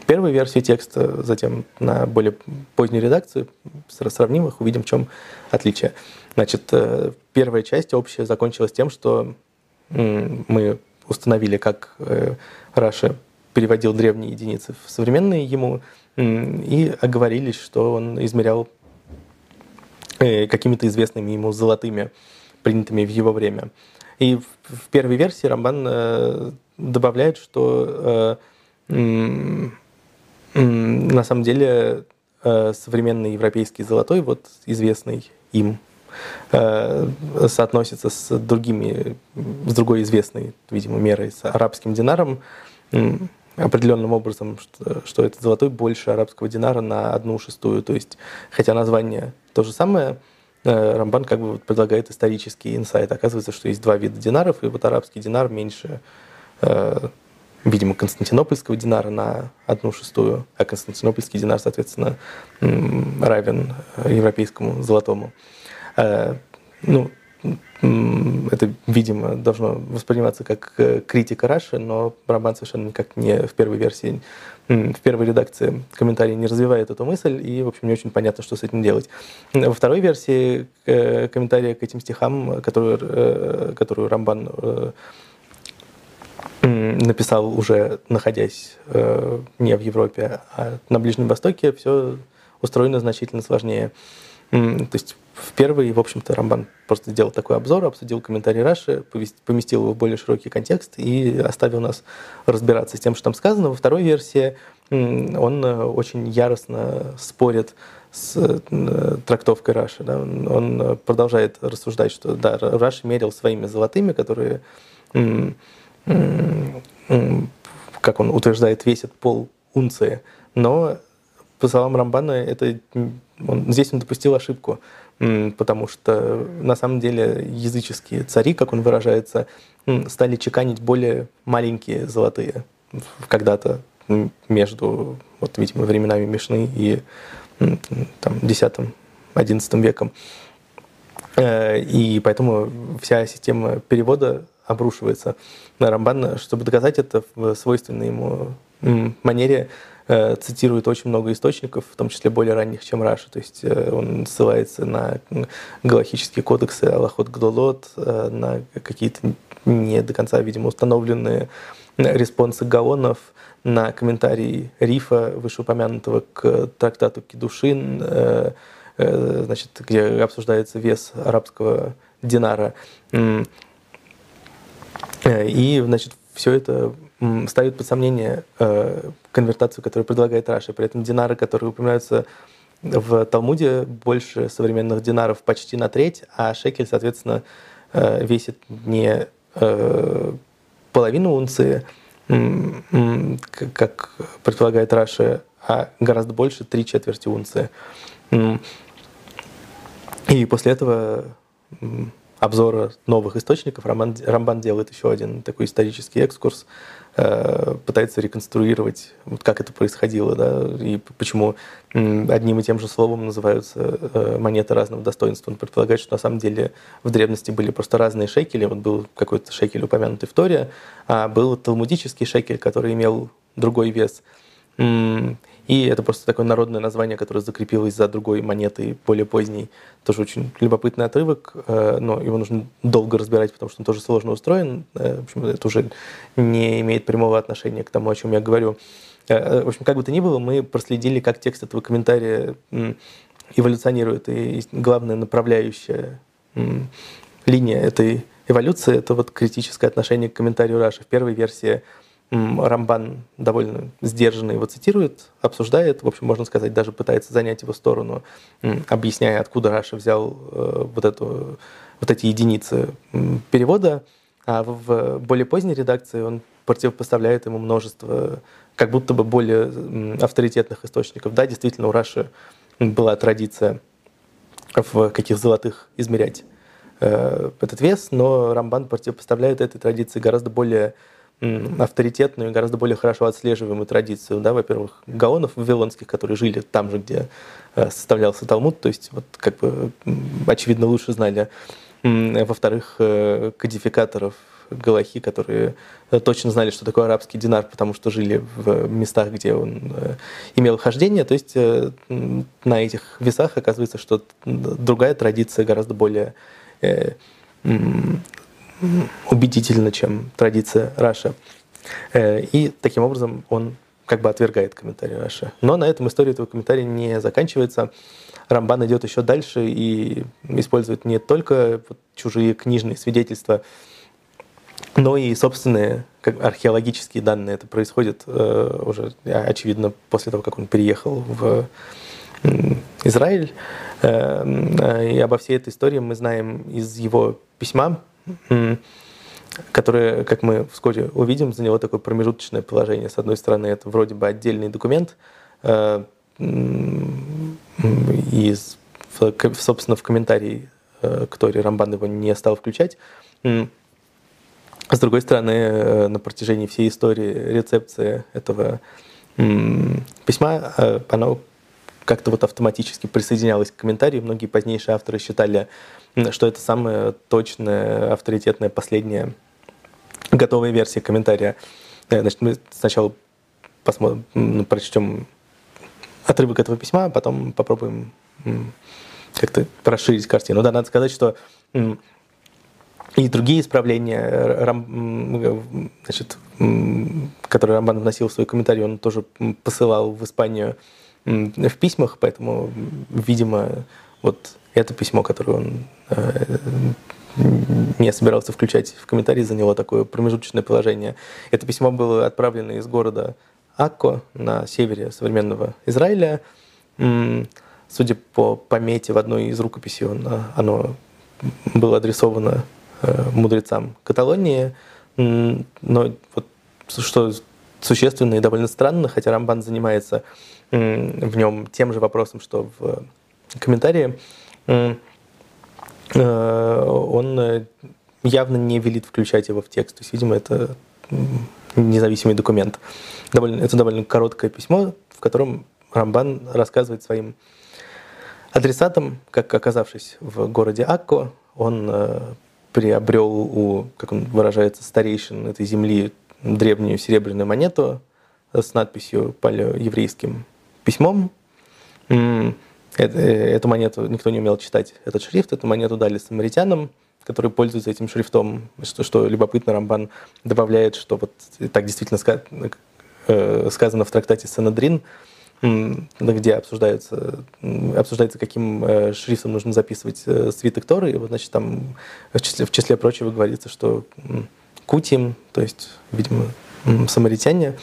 первую версию текста, затем на более позднюю редакцию, сравним их, увидим, в чем отличие. Значит, э, первая часть общая закончилась тем, что мы установили, как э, Раша переводил древние единицы в современные ему, и оговорились, что он измерял какими-то известными ему золотыми, принятыми в его время. И в, в первой версии Рамбан э, добавляет, что э, э, на самом деле э, современный европейский золотой, вот известный им, э, соотносится с другими, с другой известной, видимо, мерой, с арабским динаром, определенным образом, что, что этот золотой больше арабского динара на одну шестую. То есть, хотя название то же самое, э, Рамбан как бы предлагает исторический инсайт. Оказывается, что есть два вида динаров, и вот арабский динар меньше, э, видимо, константинопольского динара на одну шестую, а константинопольский динар, соответственно, равен э, европейскому золотому. Ну, это, видимо, должно восприниматься как э, критика Раши, но Рамбан совершенно никак не в первой версии, в первой редакции комментарий не развивает эту мысль, и, в общем, не очень понятно, что с этим делать. Во второй версии э, комментария к этим стихам, которую, э, Рамбан написал уже находясь не в Европе, а на Ближнем Востоке, все устроено значительно сложнее. То есть в первый, в общем-то, Рамбан просто сделал такой обзор, обсудил комментарий Раши, поместил его в более широкий контекст и оставил нас разбираться с тем, что там сказано. Во второй версии он э, очень яростно спорит с э, трактовкой Раши. Да? Он продолжает рассуждать, что да, Раши мерил своими золотыми, которые, как он утверждает, весят пол унции, но по словам Рамбана, это, он, здесь он допустил ошибку, потому что на самом деле языческие цари, как он выражается, стали чеканить более маленькие золотые когда-то между, вот, видимо, временами Мишны и там, 10-11 веком. Э, и поэтому вся система перевода обрушивается на Рамбан. Чтобы доказать это в свойственной ему манере, цитирует очень много источников, в том числе более ранних, чем Раша. То есть э, он ссылается на галахические кодексы Алахот Гдолот, э, на какие-то не до конца, видимо, установленные респонсы Гаонов, на комментарии Рифа, вышеупомянутого к трактату Кидушин, значит, где обсуждается вес арабского динара. И, значит, все это ставит под сомнение э, конвертацию, которую предлагает Раши. При этом динары, которые упоминаются в Талмуде, больше современных динаров почти на треть, а шекель, соответственно, э, весит не э, половину унции, как предполагает Раша, а гораздо больше, три четверти унции. И после этого обзора новых источников Рамбан, делает еще один такой исторический экскурс, пытается реконструировать, вот как это происходило, да, и почему одним и тем же словом называются э, монеты разного достоинства. Он предполагает, что на самом деле в древности были просто разные шекели. Вот был какой-то шекель, упомянутый в Торе, а был талмудический шекель, который имел другой вес. И это просто такое народное название, которое закрепилось за другой монетой, более поздней. Тоже очень любопытный отрывок, э, но его нужно долго разбирать, потому что он тоже сложно устроен. Э, в общем, это уже не имеет прямого отношения к тому, о чем я говорю. Э, в общем, как бы то ни было, мы проследили, как текст этого комментария эволюционирует. И главная направляющая линия этой эволюции – это вот критическое отношение к комментарию Раши. В первой версии Рамбан довольно сдержанно его цитирует, обсуждает, в общем, можно сказать, даже пытается занять его сторону, объясняя, откуда Раша взял э, вот, эту, вот эти единицы перевода. А в более поздней редакции он противопоставляет ему множество как будто бы более авторитетных источников. Да, действительно, у Раши была традиция в каких золотых измерять э, этот вес, но Рамбан противопоставляет этой традиции гораздо более авторитетную, гораздо более хорошо отслеживаемую традицию. Да? Во-первых, гаонов вавилонских, которые жили там же, где э, составлялся Талмуд, то есть вот как бы очевидно лучше знали. Во-вторых, э, кодификаторов Галахи, которые э, точно знали, что такое арабский динар, потому что жили в местах, где он имел хождение. То есть на этих весах оказывается, что другая традиция гораздо более убедительно, чем традиция Раши. Э, и таким образом он как бы отвергает комментарий Раши. Но на этом история этого комментария не заканчивается. Рамбан идет еще дальше и использует не только чужие книжные свидетельства, но и собственные как, археологические данные. Это происходит э, уже, очевидно, после того, как он переехал в Израиль. Э, э, и обо всей этой истории мы знаем из его письма, которое, как мы вскоре увидим, заняло такое промежуточное положение. С одной стороны, это вроде бы отдельный документ, э, и, собственно, в комментарии э, к Торе Рамбан его не стал включать. С другой стороны, э, на протяжении всей истории рецепции этого письма, оно как-то вот автоматически присоединялось к комментарию. Многие позднейшие авторы считали что это самая точная, авторитетная, последняя готовая версия комментария. Э, значит, мы сначала посмотрим, ну, прочтем отрывок этого письма, а потом попробуем как-то расширить картину. Да, надо сказать, что и другие исправления, значит, которые Рамбан вносил в свой комментарий, он тоже посылал в Испанию в письмах, поэтому, видимо, вот это письмо, которое он э, не собирался включать в комментарии, заняло такое промежуточное положение. Это письмо было отправлено из города Акко на севере современного Израиля. Судя по помете в одной из рукописей, э, оно было адресовано э, мудрецам Каталонии. Но вот что существенно и довольно странно, хотя Рамбан занимается в нем тем же вопросом, что в комментарии, Э, он э, явно не велит включать его в текст. То есть, видимо, это независимый документ. Довольно, это довольно короткое письмо, в котором Рамбан рассказывает своим адресатам, как оказавшись в городе Акко, он э, приобрел у, как он выражается, старейшин этой земли древнюю серебряную монету с надписью палеоеврейским письмом. Э, эту монету никто не умел читать, этот шрифт. Эту монету дали самаритянам, которые пользуются этим шрифтом. Что, что любопытно, Рамбан добавляет, что вот так действительно э, сказано в трактате Санадрин, где обсуждается, обсуждается, каким э, шрифтом нужно записывать свиток Торы. И вот, значит, там в числе, в числе прочего говорится, что кутим, то есть, видимо, самаритяне,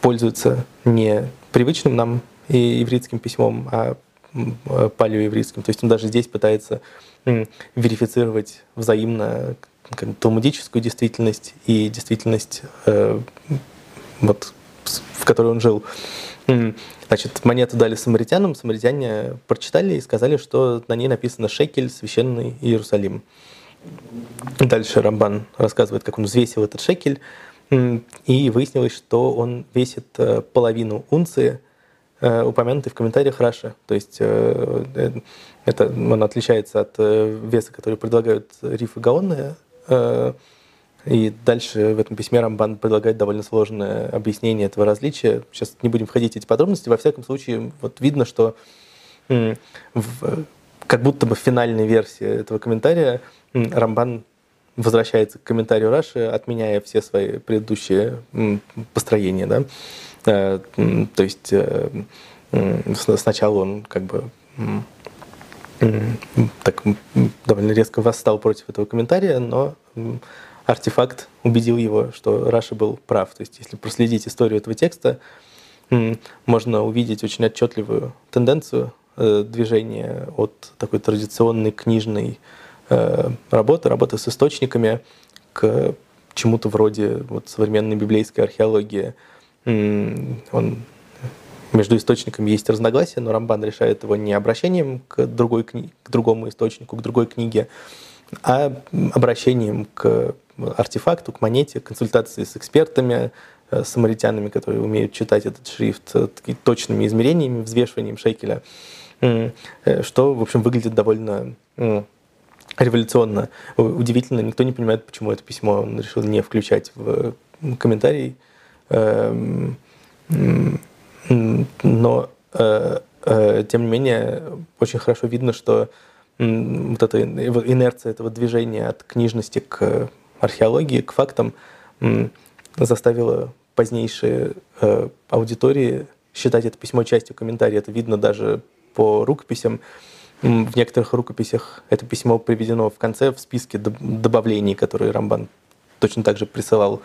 пользуются не привычным нам и ивритским письмом, а палеоевритским. То есть он даже здесь пытается верифицировать взаимно как, талмудическую действительность и действительность, э, вот, в которой он жил. Значит, монету дали самаритянам, самаритяне прочитали и сказали, что на ней написано «Шекель, священный Иерусалим». Дальше Рамбан рассказывает, как он взвесил этот шекель, и выяснилось, что он весит э, половину унции, Э, упомянутый в комментариях Раша. То есть э, это, он отличается от веса, который предлагают Риф и Гаон. И дальше в этом письме Рамбан предлагает довольно сложное объяснение этого различия. Сейчас не будем входить в эти подробности. Во всяком случае, вот видно, что в, как будто бы в финальной версии этого комментария Рамбан возвращается к комментарию Раши, отменяя все свои предыдущие построения. Да? Э, то есть э, сначала он как бы так довольно резко восстал против этого комментария, но артефакт убедил его, что Раша был прав. То есть если проследить историю этого текста, можно увидеть очень отчетливую тенденцию э, движения от такой традиционной книжной э, работы, работы с источниками, к чему-то вроде вот современной библейской археологии. Он между источниками есть разногласия, но Рамбан решает его не обращением к, другой кни... к другому источнику, к другой книге, а обращением к артефакту, к монете, консультации с экспертами, Э, самаритянами, которые умеют читать этот шрифт э, точными измерениями, взвешиванием шекеля, что, в общем, выглядит довольно революционно. Удивительно, никто не понимает, почему это письмо он решил не включать в комментарий. Эм, но, тем не менее, очень хорошо видно, что вот эта инерция этого движения от книжности к археологии, к фактам заставила позднейшие э, аудитории считать это письмо частью комментария. Это видно даже по рукописям. В некоторых рукописях это письмо приведено в конце в списке добавлений, которые Рамбан точно так же присылал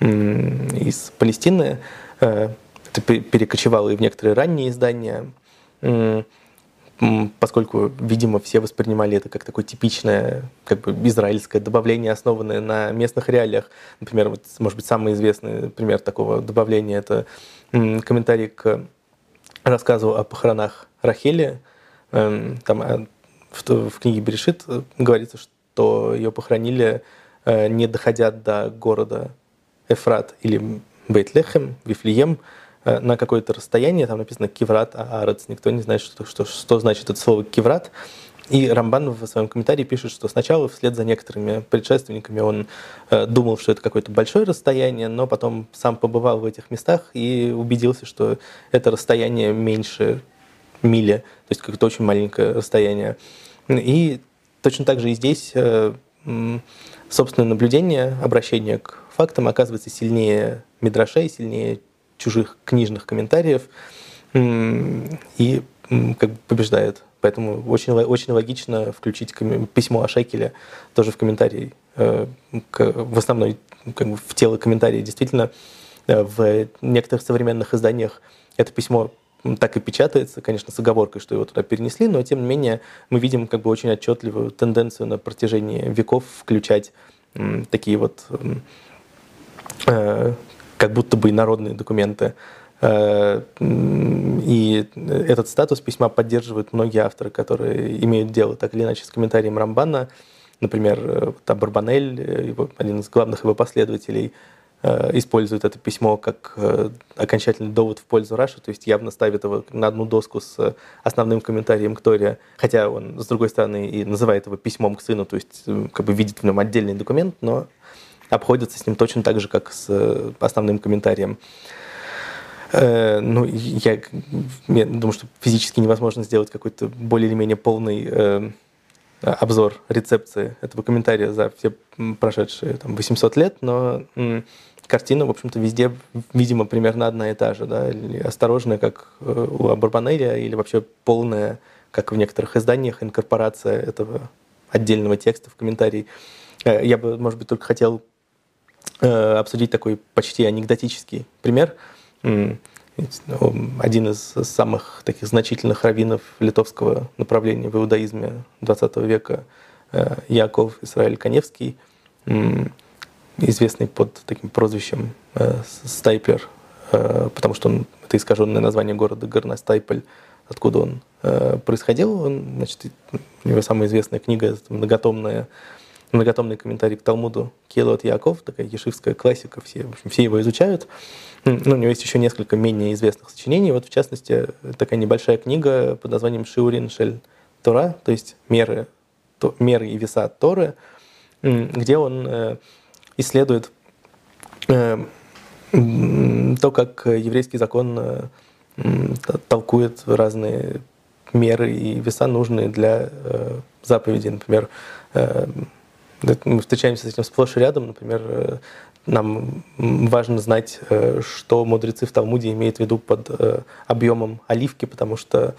из Палестины. Э, это перекочевало и в некоторые ранние издания поскольку, видимо, все воспринимали это как такое типичное как бы израильское добавление, основанное на местных реалиях. Например, вот, может быть, самый известный пример такого добавления — это комментарий к рассказу о похоронах Рахели. Эм, там а, в, в книге Берешит говорится, что ее похоронили, э, не доходя до города Эфрат или Бейтлехем, Вифлеем, Э, на какое-то расстояние, там написано киврат аарец, никто не знает, что, что, что значит это слово киврат. И Рамбан в своем комментарии пишет, что сначала вслед за некоторыми предшественниками он э, думал, что это какое-то большое расстояние, но потом сам побывал в этих местах и убедился, что это расстояние меньше мили, то есть какое-то очень маленькое расстояние. И точно так же и здесь э, собственное наблюдение, обращение к фактам оказывается сильнее мидрашей, сильнее чужих книжных комментариев и как бы побеждает. Поэтому очень, очень логично включить письмо о Шекеле тоже в комментарии, э, в основной, как бы в тело комментария. Действительно, э, в некоторых современных изданиях это письмо так и печатается, конечно, с оговоркой, что его туда перенесли, но тем не менее мы видим как бы очень отчетливую тенденцию на протяжении веков включать такие вот э, как будто бы народные документы. Э, и этот статус письма поддерживают многие авторы, которые имеют дело так или иначе с комментарием Рамбана. Например, э, там один из главных его последователей, использует это письмо как окончательный довод в пользу Раши, то есть явно ставит его на одну доску с основным комментарием к Торе, хотя он, с другой стороны, и называет его письмом к сыну, то есть как бы видит в нем отдельный документ, но обходятся с ним точно так же, как с э, основным комментарием. Э, ну, я, я думаю, что физически невозможно сделать какой-то более или менее полный э, обзор рецепции этого комментария за все прошедшие там, 800 лет, но картина, в общем-то, везде, видимо, примерно одна и та же, да, или осторожная, как у Абарбанеля, или вообще полная, как в некоторых изданиях, инкорпорация этого отдельного текста в комментарии. Я бы, может быть, только хотел Э, обсудить такой почти анекдотический пример. Один из самых таких значительных раввинов литовского направления в иудаизме XX века э, Яков Израиль Коневский, известный под таким прозвищем э, Стайпер, потому что он, это искаженное название города Горностайпель, откуда он происходил. Он, значит, у него самая известная книга, многотомная многотомный комментарий к Талмуду Келот Яков, такая ешивская классика, все, в общем, все его изучают. Ну, у него есть еще несколько менее известных сочинений. Вот, в частности, такая небольшая книга под названием «Шиурин Шель Тора», то есть меры, то, меры и веса Торы, где он э, исследует э, то, как еврейский закон э, толкует разные меры и веса, нужные для заповедей. Например, мы встречаемся с этим сплошь и рядом. Например, э, нам важно знать, э, что мудрецы в Талмуде имеют в виду под э, объемом оливки, потому что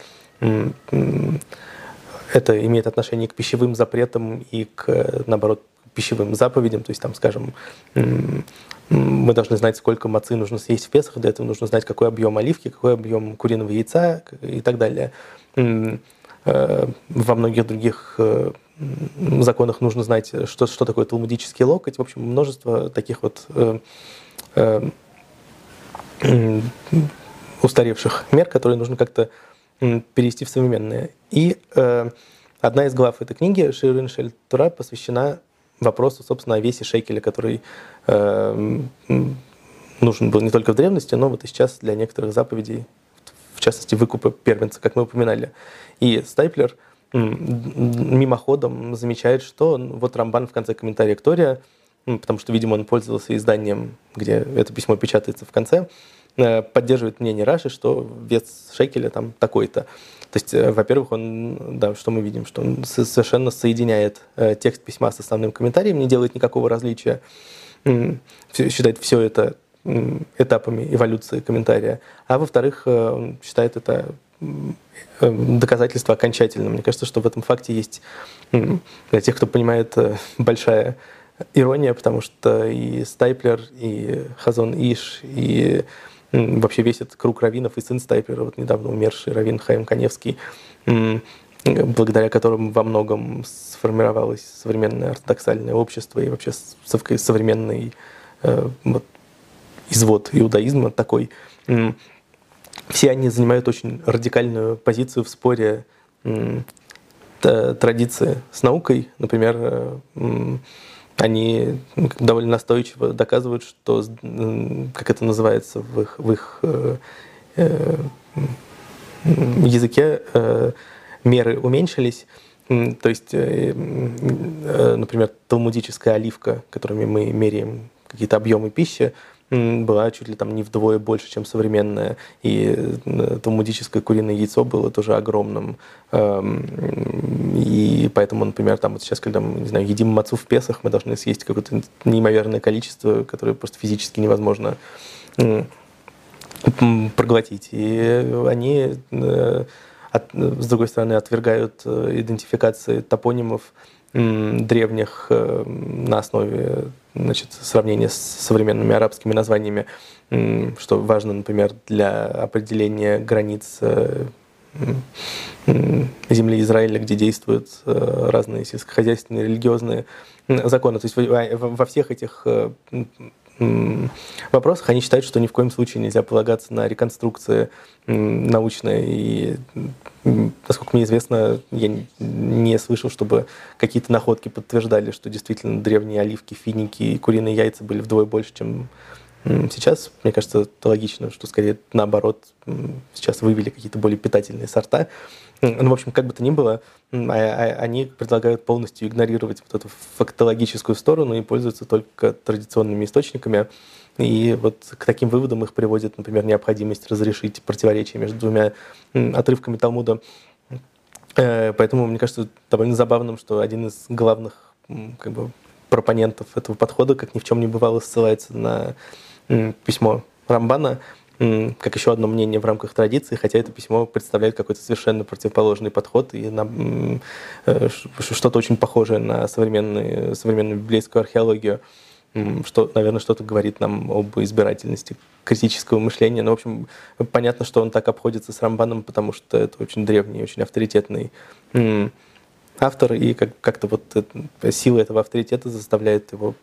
это имеет отношение к пищевым запретам и к, наоборот, пищевым заповедям, то есть там, скажем, мы должны знать, сколько мацы нужно съесть в Песах, для этого нужно знать, какой объем оливки, какой объем куриного яйца и так далее. Во многих других законах нужно знать, что, что такое талмудический локоть. В общем, множество таких вот э, устаревших мер, которые нужно как-то перевести в современные. И одна из глав этой книги, Ширин Шель Тура, посвящена вопросу, собственно, о весе шекеля, который э, нужен был не только в древности, но вот и сейчас для некоторых заповедей, в частности, выкупа первенца, как мы упоминали. И Стайплер мимоходом замечает, что вот Рамбан в конце комментария к Торе, потому что, видимо, он пользовался изданием, где это письмо печатается в конце, э, поддерживает мнение Раши, что вес шекеля там такой-то. То есть, э, во-первых, он, да, что мы видим, что он совершенно соединяет э, текст письма с основным комментарием, не делает никакого различия, считает все это этапами эволюции комментария. А во-вторых, он считает это доказательство окончательным. Мне кажется, что в этом факте есть для тех, кто понимает большая ирония, потому что и Стайплер, и Хазон Иш, и вообще весь этот круг раввинов и сын Стайпера, вот недавно умерший раввин Хаим Каневский, благодаря которому во многом сформировалось современное ортодоксальное общество и вообще современный э, вот, извод иудаизма такой. Все они занимают очень радикальную позицию в споре традиции с наукой. Например, э, они довольно настойчиво доказывают, что, как это называется в их, в их э, э, языке, меры уменьшились. То есть, например, талмудическая оливка, которыми мы меряем какие-то объемы пищи, была чуть ли там не вдвое больше, чем современная. И э, талмудическое куриное яйцо было тоже огромным. Эм, и поэтому, например, там вот сейчас, когда мы, не знаю, едим мацу в Песах, мы должны съесть какое-то неимоверное количество, которое просто физически невозможно проглотить. И они, э, с другой стороны, отвергают э, идентификации топонимов древних на основе значит, сравнение с современными арабскими названиями, что важно, например, для определения границ э, земли Израиля, где действуют э, разные сельскохозяйственные, религиозные законы. То есть во всех этих э, вопросах они считают, что ни в коем случае нельзя полагаться на реконструкции научные. И, насколько мне известно, я не слышал, чтобы какие-то находки подтверждали, что действительно древние оливки, финики и куриные яйца были вдвое больше, чем сейчас. Мне кажется, это логично, что скорее наоборот сейчас вывели какие-то более питательные сорта. Ну, в общем, как бы то ни было, а, а, они предлагают полностью игнорировать вот эту фактологическую сторону и пользуются только традиционными источниками. И вот к таким выводам их приводит, например, необходимость разрешить противоречие между двумя отрывками Талмуда. Э, поэтому, мне кажется, довольно забавным, что один из главных как бы, пропонентов этого подхода, как ни в чем не бывало, ссылается на письмо Рамбана, как еще одно мнение в рамках традиции, хотя это письмо представляет какой-то совершенно противоположный подход и на, э, что-то очень похожее на современную, современную библейскую археологию, что, наверное, что-то говорит нам об избирательности критического мышления. Но, в общем, понятно, что он так обходится с Рамбаном, потому что это очень древний, очень авторитетный автор, и как- как-то вот сила этого авторитета заставляет его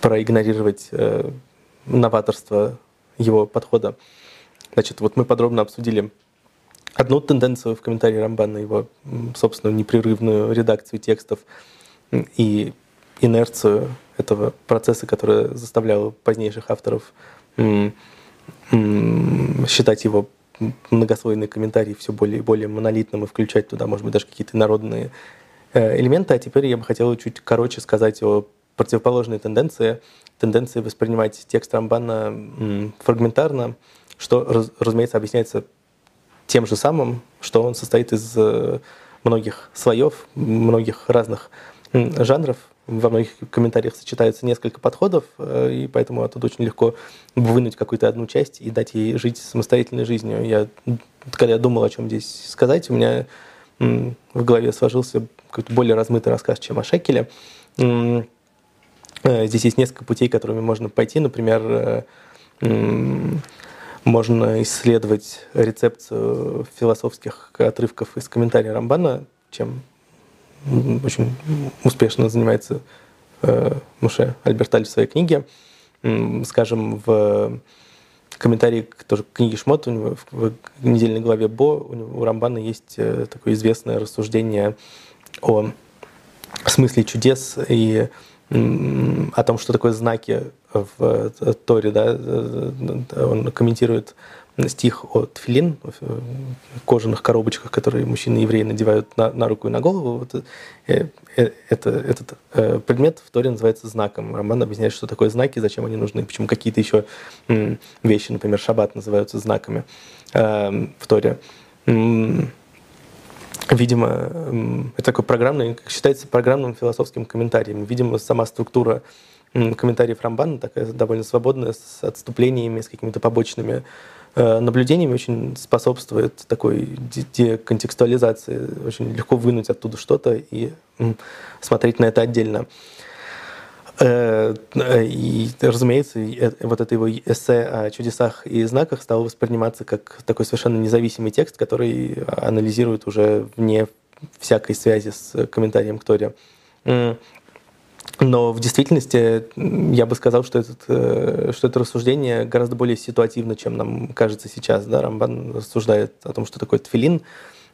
проигнорировать э, новаторство его подхода. Значит, вот мы подробно обсудили одну тенденцию в комментарии Рамбана, его собственную непрерывную редакцию текстов и инерцию этого процесса, который заставлял позднейших авторов считать его многослойный комментарий все более и более монолитным и включать туда, может быть, даже какие-то народные э, элементы. А теперь я бы хотел чуть короче сказать о противоположной тенденции, тенденции воспринимать текст Рамбана фрагментарно, что, разумеется, объясняется тем же самым, что он состоит из э, многих слоев, многих разных жанров, во многих комментариях сочетаются несколько подходов, э, и поэтому оттуда очень легко вынуть какую-то одну часть и дать ей жить самостоятельной жизнью. Я, когда я думал, о чем здесь сказать, у меня в голове сложился какой-то более размытый рассказ, чем о Шекеле. Э, здесь есть несколько путей, которыми можно пойти. Например, можно исследовать рецепцию философских отрывков из комментария Рамбана, чем очень успешно занимается Муше Альберталь в своей книге. Скажем, в комментарии тоже к книге Шмот, у него в недельной главе Бо, у, него, у Рамбана есть э, такое известное рассуждение о смысле чудес и о том, что такое знаки в э, Торе. Да? Э, он комментирует стих о тфилин, кожаных коробочках, которые мужчины-евреи надевают на, на руку и на голову. Вот, э, э, это, этот э, предмет в Торе называется знаком. Роман объясняет, что такое знаки, зачем они нужны, почему какие-то еще вещи, например, шаббат называются знаками э, в Торе. Видимо, это такой программный, считается программным философским комментарием. Видимо, сама структура комментариев Рамбана такая довольно свободная, с отступлениями, с какими-то побочными Э, наблюдениями очень способствует такой деконтекстуализации. Очень легко вынуть оттуда что-то и смотреть на это отдельно. Э, и, разумеется, вот это его эссе о чудесах и знаках стало восприниматься как такой совершенно независимый текст, который анализирует уже вне всякой связи с комментарием к Торе. Но в действительности я бы сказал, что, этот, э, что это рассуждение гораздо более ситуативно, чем нам кажется сейчас. Да? Рамбан рассуждает о том, что такое тфилин.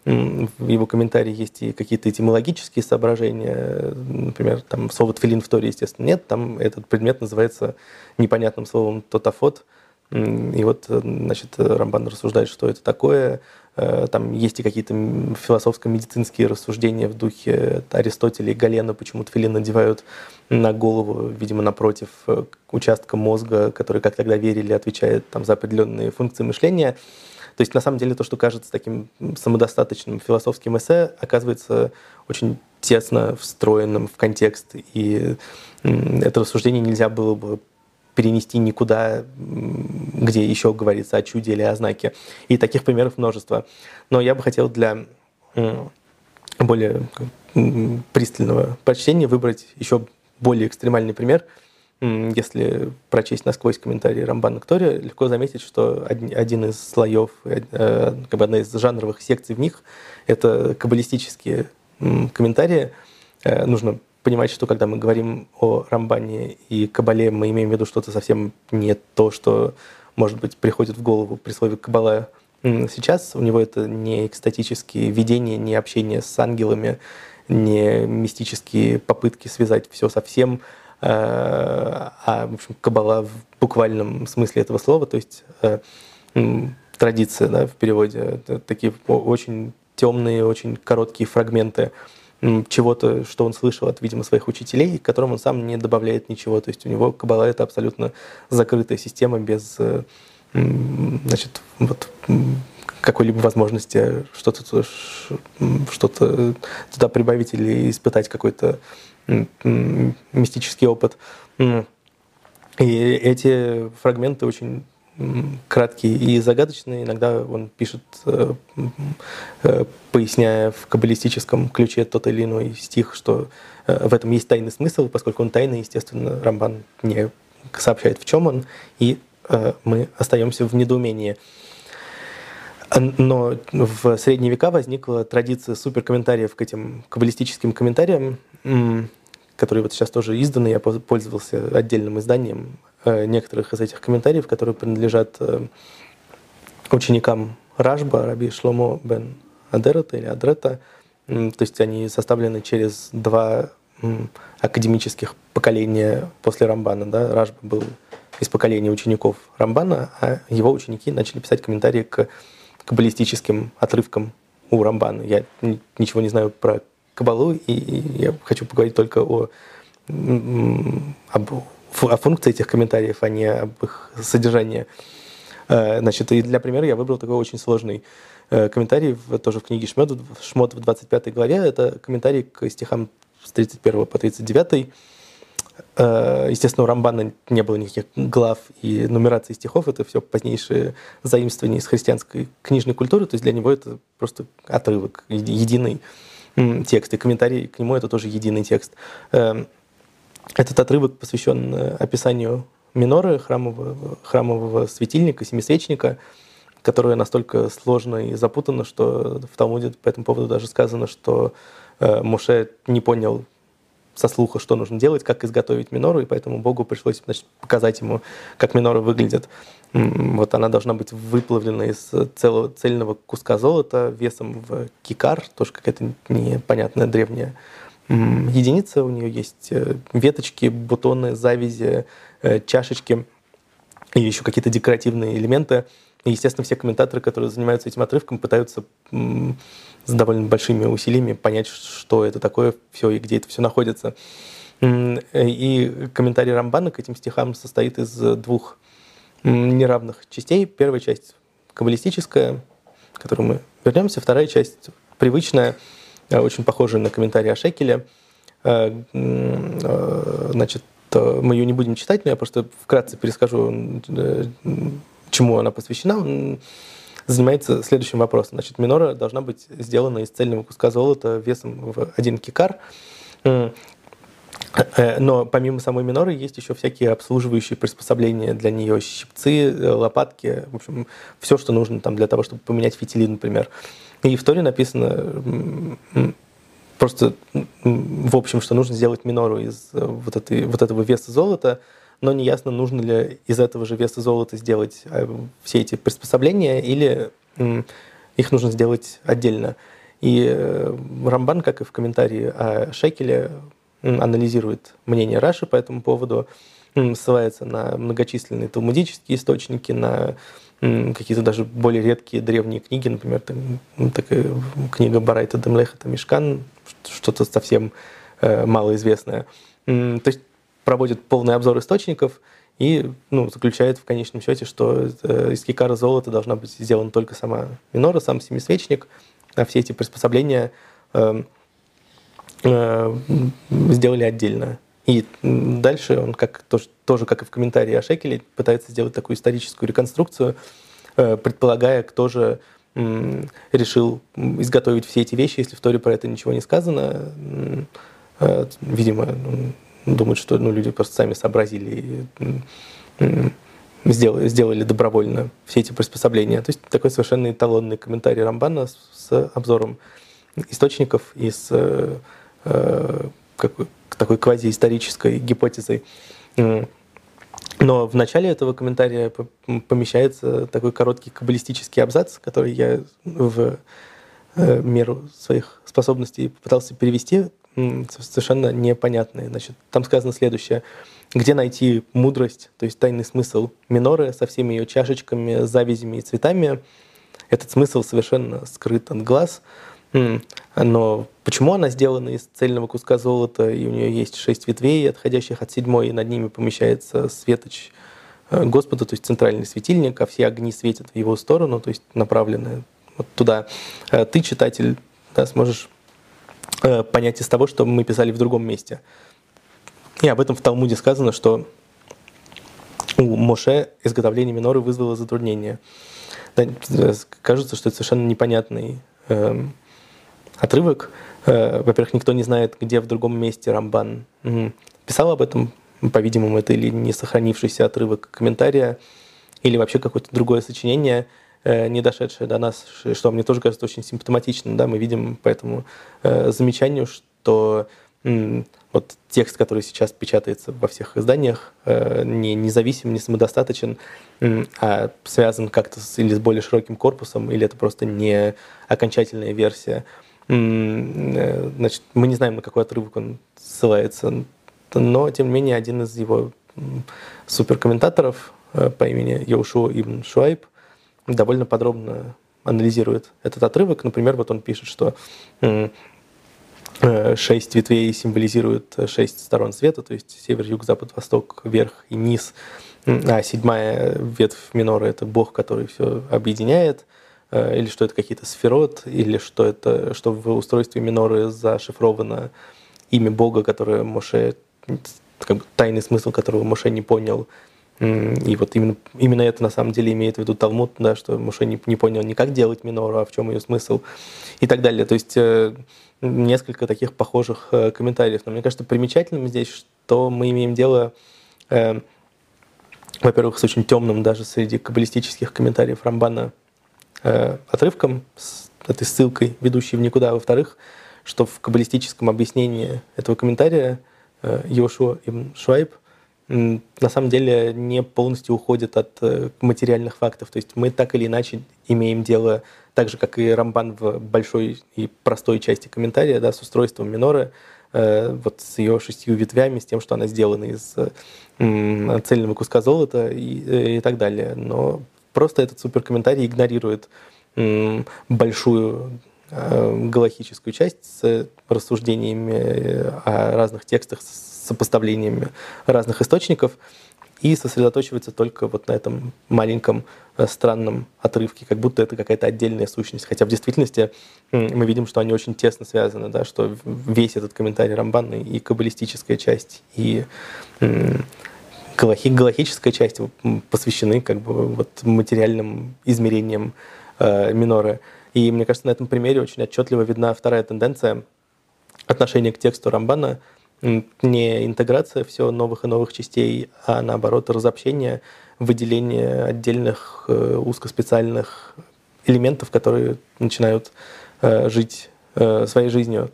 В его комментарии есть и какие-то этимологические соображения. Например, там слово тфилин в Торе, естественно, нет. Там этот предмет называется непонятным словом тотафот. И вот, значит, Рамбан рассуждает, что это такое – Э, там есть и какие-то философско-медицинские рассуждения в духе Аристотеля и Галена, почему тфилин надевают на голову, видимо, напротив э, участка мозга, который, как тогда верили, отвечает там, за определенные функции мышления. То есть, на самом деле, то, что кажется таким самодостаточным философским эссе, оказывается очень тесно встроенным в контекст. И это рассуждение нельзя было бы перенести никуда, где еще говорится о чуде или о знаке. И таких примеров множество. Но я бы хотел для более пристального прочтения выбрать еще более экстремальный пример. Если прочесть насквозь комментарии Рамбана к Торе, легко заметить, что один из слоев, э, как бы одна из жанровых секций в них, это каббалистические комментарии. Э, нужно понимать, что когда мы говорим о Рамбане и Кабале, мы имеем в виду что-то совсем не то, что, может быть, приходит в голову при слове Кабала сейчас. У него это не экстатические видения, не общение с ангелами, не мистические попытки связать все со всем, а, в общем, Кабала в буквальном смысле этого слова, то есть э, традиция да, в переводе, такие очень темные, очень короткие фрагменты чего-то, что он слышал от, видимо, своих учителей, к которым он сам не добавляет ничего. То есть у него Кабала — это абсолютно закрытая система без э, значит, вот, какой-либо возможности что-то что туда прибавить или испытать какой-то мистический опыт. И эти фрагменты очень краткий и загадочный. Иногда он пишет, э, э, поясняя в каббалистическом ключе тот или иной стих, что э, в этом есть тайный смысл, поскольку он тайный, естественно, Рамбан не сообщает, в чем он, и мы остаемся в недоумении. Но в средние века возникла традиция суперкомментариев к этим каббалистическим комментариям, которые вот сейчас тоже изданы. Я пользовался отдельным изданием Э, некоторых из этих комментариев, которые принадлежат э, ученикам Рашба, Раби Шломо бен Адерета или Адрета. То есть они составлены через два академических поколения после Рамбана. Да? Рашба был из поколения учеников Рамбана, а его ученики начали писать комментарии к каббалистическим отрывкам у Рамбана. Я ничего не знаю про Кабалу, и я хочу поговорить только о, об о функции этих комментариев, а не об их содержании. Э, значит, и для примера я выбрал такой очень сложный э, комментарий, тоже в книге Шмот, Шмот в 25 главе. Это комментарий к стихам с 31 по 39. Э, естественно, у Рамбана не было никаких глав и нумерации стихов, это все позднейшие заимствования из христианской книжной культуры, то есть для него это просто отрывок, единый текст, и комментарий к нему это тоже единый текст. Эм, этот отрывок посвящен э, описанию миноры, храмового, храмового светильника, семисвечника, которое настолько сложно и запутано, что в Талмуде по этому поводу даже сказано, что э, Моше не понял со слуха, что нужно делать, как изготовить минору, и поэтому Богу пришлось значит, показать ему, как минора выглядит. Вот она должна быть выплавлена из целого цельного куска золота весом в кикар, тоже какая-то непонятная древняя единица. У нее есть э, веточки, бутоны, завязи, э, чашечки и еще какие-то декоративные элементы. И, естественно, все комментаторы, которые занимаются этим отрывком, пытаются с довольно большими усилиями понять, что это такое все и где это все находится. И комментарий Рамбана к этим стихам состоит из двух неравных частей. Первая часть каббалистическая, к которой мы вернемся. Вторая часть привычная, э, очень похожая на комментарий о Шекеле. Э, э, значит, мы ее не будем читать, но я просто вкратце перескажу, чему она посвящена занимается следующим вопросом. Значит, минора должна быть сделана из цельного куска золота весом в один кикар. Э, но помимо самой миноры есть еще всякие обслуживающие приспособления для нее, щипцы, э, лопатки, в общем, все, что нужно там для того, чтобы поменять фитили, например. И в Торе написано просто в общем, что нужно сделать минору из э, вот, этой, вот этого веса золота – но неясно, нужно ли из этого же веса золота сделать все эти приспособления или их нужно сделать отдельно. И Рамбан, как и в комментарии о Шекеле, анализирует мнение Раши по этому поводу, ссылается на многочисленные талмудические источники, на какие-то даже более редкие древние книги, например, там, такая книга Барайта Демлеха, там Мишкан, что-то совсем э, малоизвестное. То есть проводит полный обзор источников и ну, заключает в конечном счете, что э, из кикара золота должна быть сделана только сама минора, сам семисвечник, а все эти приспособления э, э, сделали отдельно. И дальше он, как, тоже, тоже как и в комментарии о Шекеле, пытается сделать такую историческую реконструкцию, э, предполагая, кто же э, решил изготовить все эти вещи, если в Торе про это ничего не сказано. Э, видимо, думают, что ну, люди просто сами сообразили и сделали, сделали добровольно все эти приспособления. То есть такой совершенно эталонный комментарий Рамбана с, с обзором источников и с э, какой, такой квазиисторической гипотезой. Но в начале этого комментария помещается такой короткий каббалистический абзац, который я в э, меру своих способностей попытался перевести совершенно непонятные. Значит, там сказано следующее. Где найти мудрость, то есть тайный смысл миноры со всеми ее чашечками, завязями и цветами? Этот смысл совершенно скрыт от глаз. Но почему она сделана из цельного куска золота, и у нее есть шесть ветвей, отходящих от седьмой, и над ними помещается светоч э, Господа, то есть центральный светильник, а все огни светят в его сторону, то есть направлены вот туда. Э, ты, читатель, да, сможешь Э, понять из того, что мы писали в другом месте. И об этом в Талмуде сказано, что у Моше изготовление миноры вызвало затруднение. Да, кажется, что это совершенно непонятный э, отрывок. Э, во-первых, никто не знает, где в другом месте Рамбан писал об этом. По-видимому, это или не сохранившийся отрывок комментария, или вообще какое-то другое сочинение – Э, не дошедшее до нас, что мне тоже кажется очень симптоматичным. Да? Мы видим по этому э, замечанию, что вот текст, который сейчас печатается во всех изданиях, не независим, не самодостаточен, а связан как-то или с более широким корпусом, или это просто не окончательная версия. Значит, мы не знаем, на какой отрывок он ссылается, но, тем не менее, один из его суперкомментаторов по имени Йоушуа Ибн Шуайб довольно подробно анализирует этот отрывок. Например, вот он пишет, что э, шесть ветвей символизируют шесть сторон света, то есть север, юг, запад, восток, верх и низ. А седьмая ветвь минора – это Бог, который все объединяет, э, или что это какие-то сферот, или что это, что в устройстве миноры зашифровано имя Бога, которое Моше как бы тайный смысл которого Моше не понял. И вот именно, именно это на самом деле имеет в виду Талмуд, да, что Моше не, не понял не как делать минору, а в чем ее смысл и так далее. То есть э, несколько таких похожих э, комментариев. Но мне кажется, примечательным здесь, что мы имеем дело, э, во-первых, с очень темным даже среди каббалистических комментариев Рамбана э, отрывком, с этой ссылкой, ведущей в никуда. Во-вторых, что в каббалистическом объяснении этого комментария э, Йошуа ибн Шуайб на самом деле не полностью уходит от э, материальных фактов. То есть мы так или иначе имеем дело, так же, как и Рамбан в большой и простой части комментария, да, с устройством миноры, э, вот с ее шестью ветвями, с тем, что она сделана из цельного куска золота и, и так далее. Но просто этот суперкомментарий игнорирует большую э, галахическую часть с рассуждениями о разных текстах, с сопоставлениями разных источников и сосредоточивается только вот на этом маленьком э, странном отрывке, как будто это какая-то отдельная сущность. Хотя в действительности мы видим, что они очень тесно связаны, да, что весь этот комментарий Рамбана и каббалистическая часть, и галахи, галахическая часть посвящены как бы вот материальным измерениям э, миноры. И мне кажется, на этом примере очень отчетливо видна вторая тенденция отношения к тексту Рамбана, не интеграция все новых и новых частей, а наоборот разобщение, выделение отдельных э, узкоспециальных элементов, которые начинают э, жить э, своей жизнью.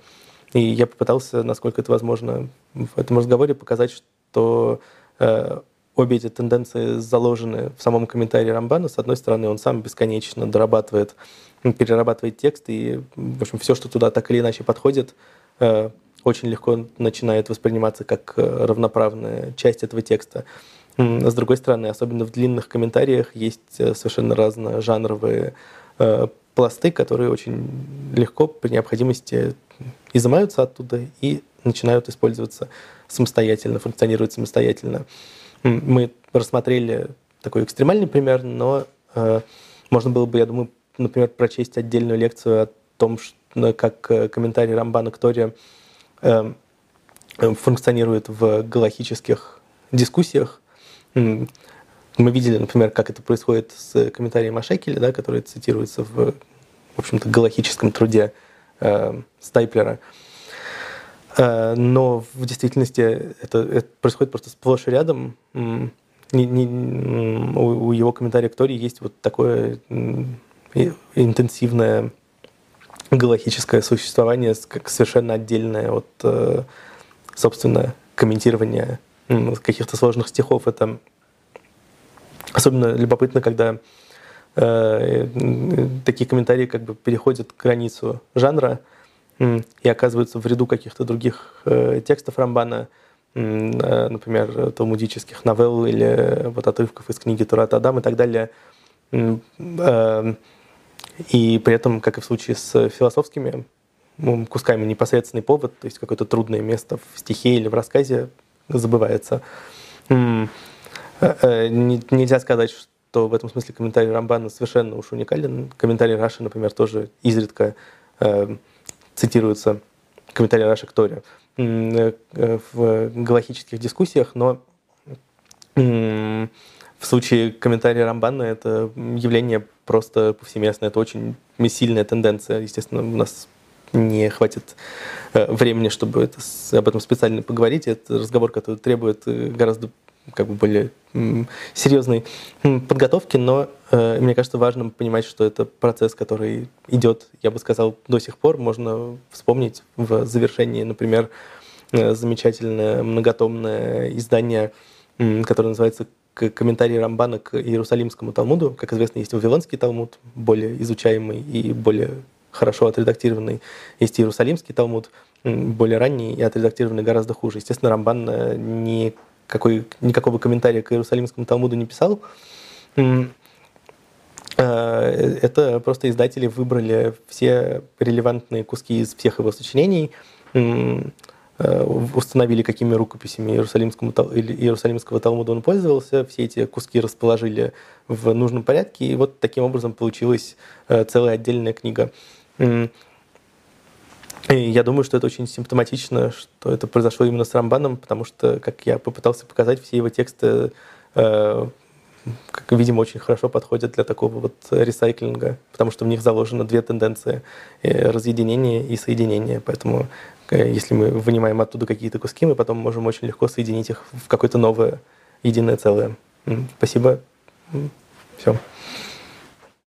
И я попытался, насколько это возможно, в этом разговоре показать, что обе эти тенденции заложены в самом комментарии Рамбана. С одной стороны, он сам бесконечно дорабатывает, перерабатывает текст, и, в общем, все, что туда так или иначе подходит, э, очень легко начинает восприниматься как э, равноправная часть этого текста. С другой стороны, особенно в длинных комментариях есть совершенно разножанровые пласты, которые очень легко при необходимости изымаются оттуда и начинают использоваться самостоятельно, функционируют самостоятельно. Мы рассмотрели такой экстремальный пример, но э, можно было бы, я думаю, например, прочесть отдельную лекцию о том, что, как э, комментарий Рамбана к Торе э, функционирует в галахических дискуссиях. Мы видели, например, как это происходит с комментарием Ашекеля, да, который цитируется в, в общем-то, галахическом труде э, Стайплера. Э, но в действительности это, это происходит просто сплошь и рядом. Не, не, у его комментария к Торе есть вот такое интенсивное галактическое существование, как совершенно отдельное от, э, собственно, комментирования каких-то сложных стихов. Это особенно любопытно, когда э, такие комментарии как бы переходят границу жанра, и оказываются в ряду каких-то других э, текстов Рамбана, э, например, талмудических новелл или вот отрывков из книги Турат Адам и так далее. Э, и при этом, как и в случае с философскими кусками, непосредственный повод, то есть какое-то трудное место в стихе или в рассказе забывается. Нельзя сказать, что в этом смысле комментарий Рамбана совершенно уж уникален. Комментарий Раши, например, тоже изредка цитируется комментарий Раши к Торе э, в галахических дискуссиях, но в случае комментария Рамбана это явление просто повсеместное, это очень сильная тенденция. Естественно, у нас не хватит э, времени, чтобы это, об этом специально поговорить. Это разговор, который требует э, гораздо как бы более серьезной подготовки, но э, мне кажется важным понимать, что это процесс, который идет, я бы сказал, до сих пор. Можно вспомнить в завершении, например, э, замечательное многотомное издание, которое называется комментарий Рамбана к Иерусалимскому Талмуду. Как известно, есть Вавилонский Талмуд, более изучаемый и более хорошо отредактированный. Есть Иерусалимский Талмуд, более ранний и отредактированный гораздо хуже. Естественно, Рамбан э, не какой, никакого комментария к Иерусалимскому Талмуду не писал. Э, это просто издатели выбрали все релевантные куски из всех его сочинений, э, установили, какими рукописями Иерусалимскому, Иерусалимского Талмуда он пользовался, все эти куски расположили в нужном порядке, и вот таким образом получилась э, целая отдельная книга. И я думаю, что это очень симптоматично, что это произошло именно с Рамбаном, потому что, как я попытался показать, все его тексты, э, как, видимо, очень хорошо подходят для такого вот ресайклинга, потому что в них заложено две тенденции э, — разъединение и соединение. Поэтому э, если мы вынимаем оттуда какие-то куски, мы потом можем очень легко соединить их в какое-то новое единое целое. Спасибо. Все.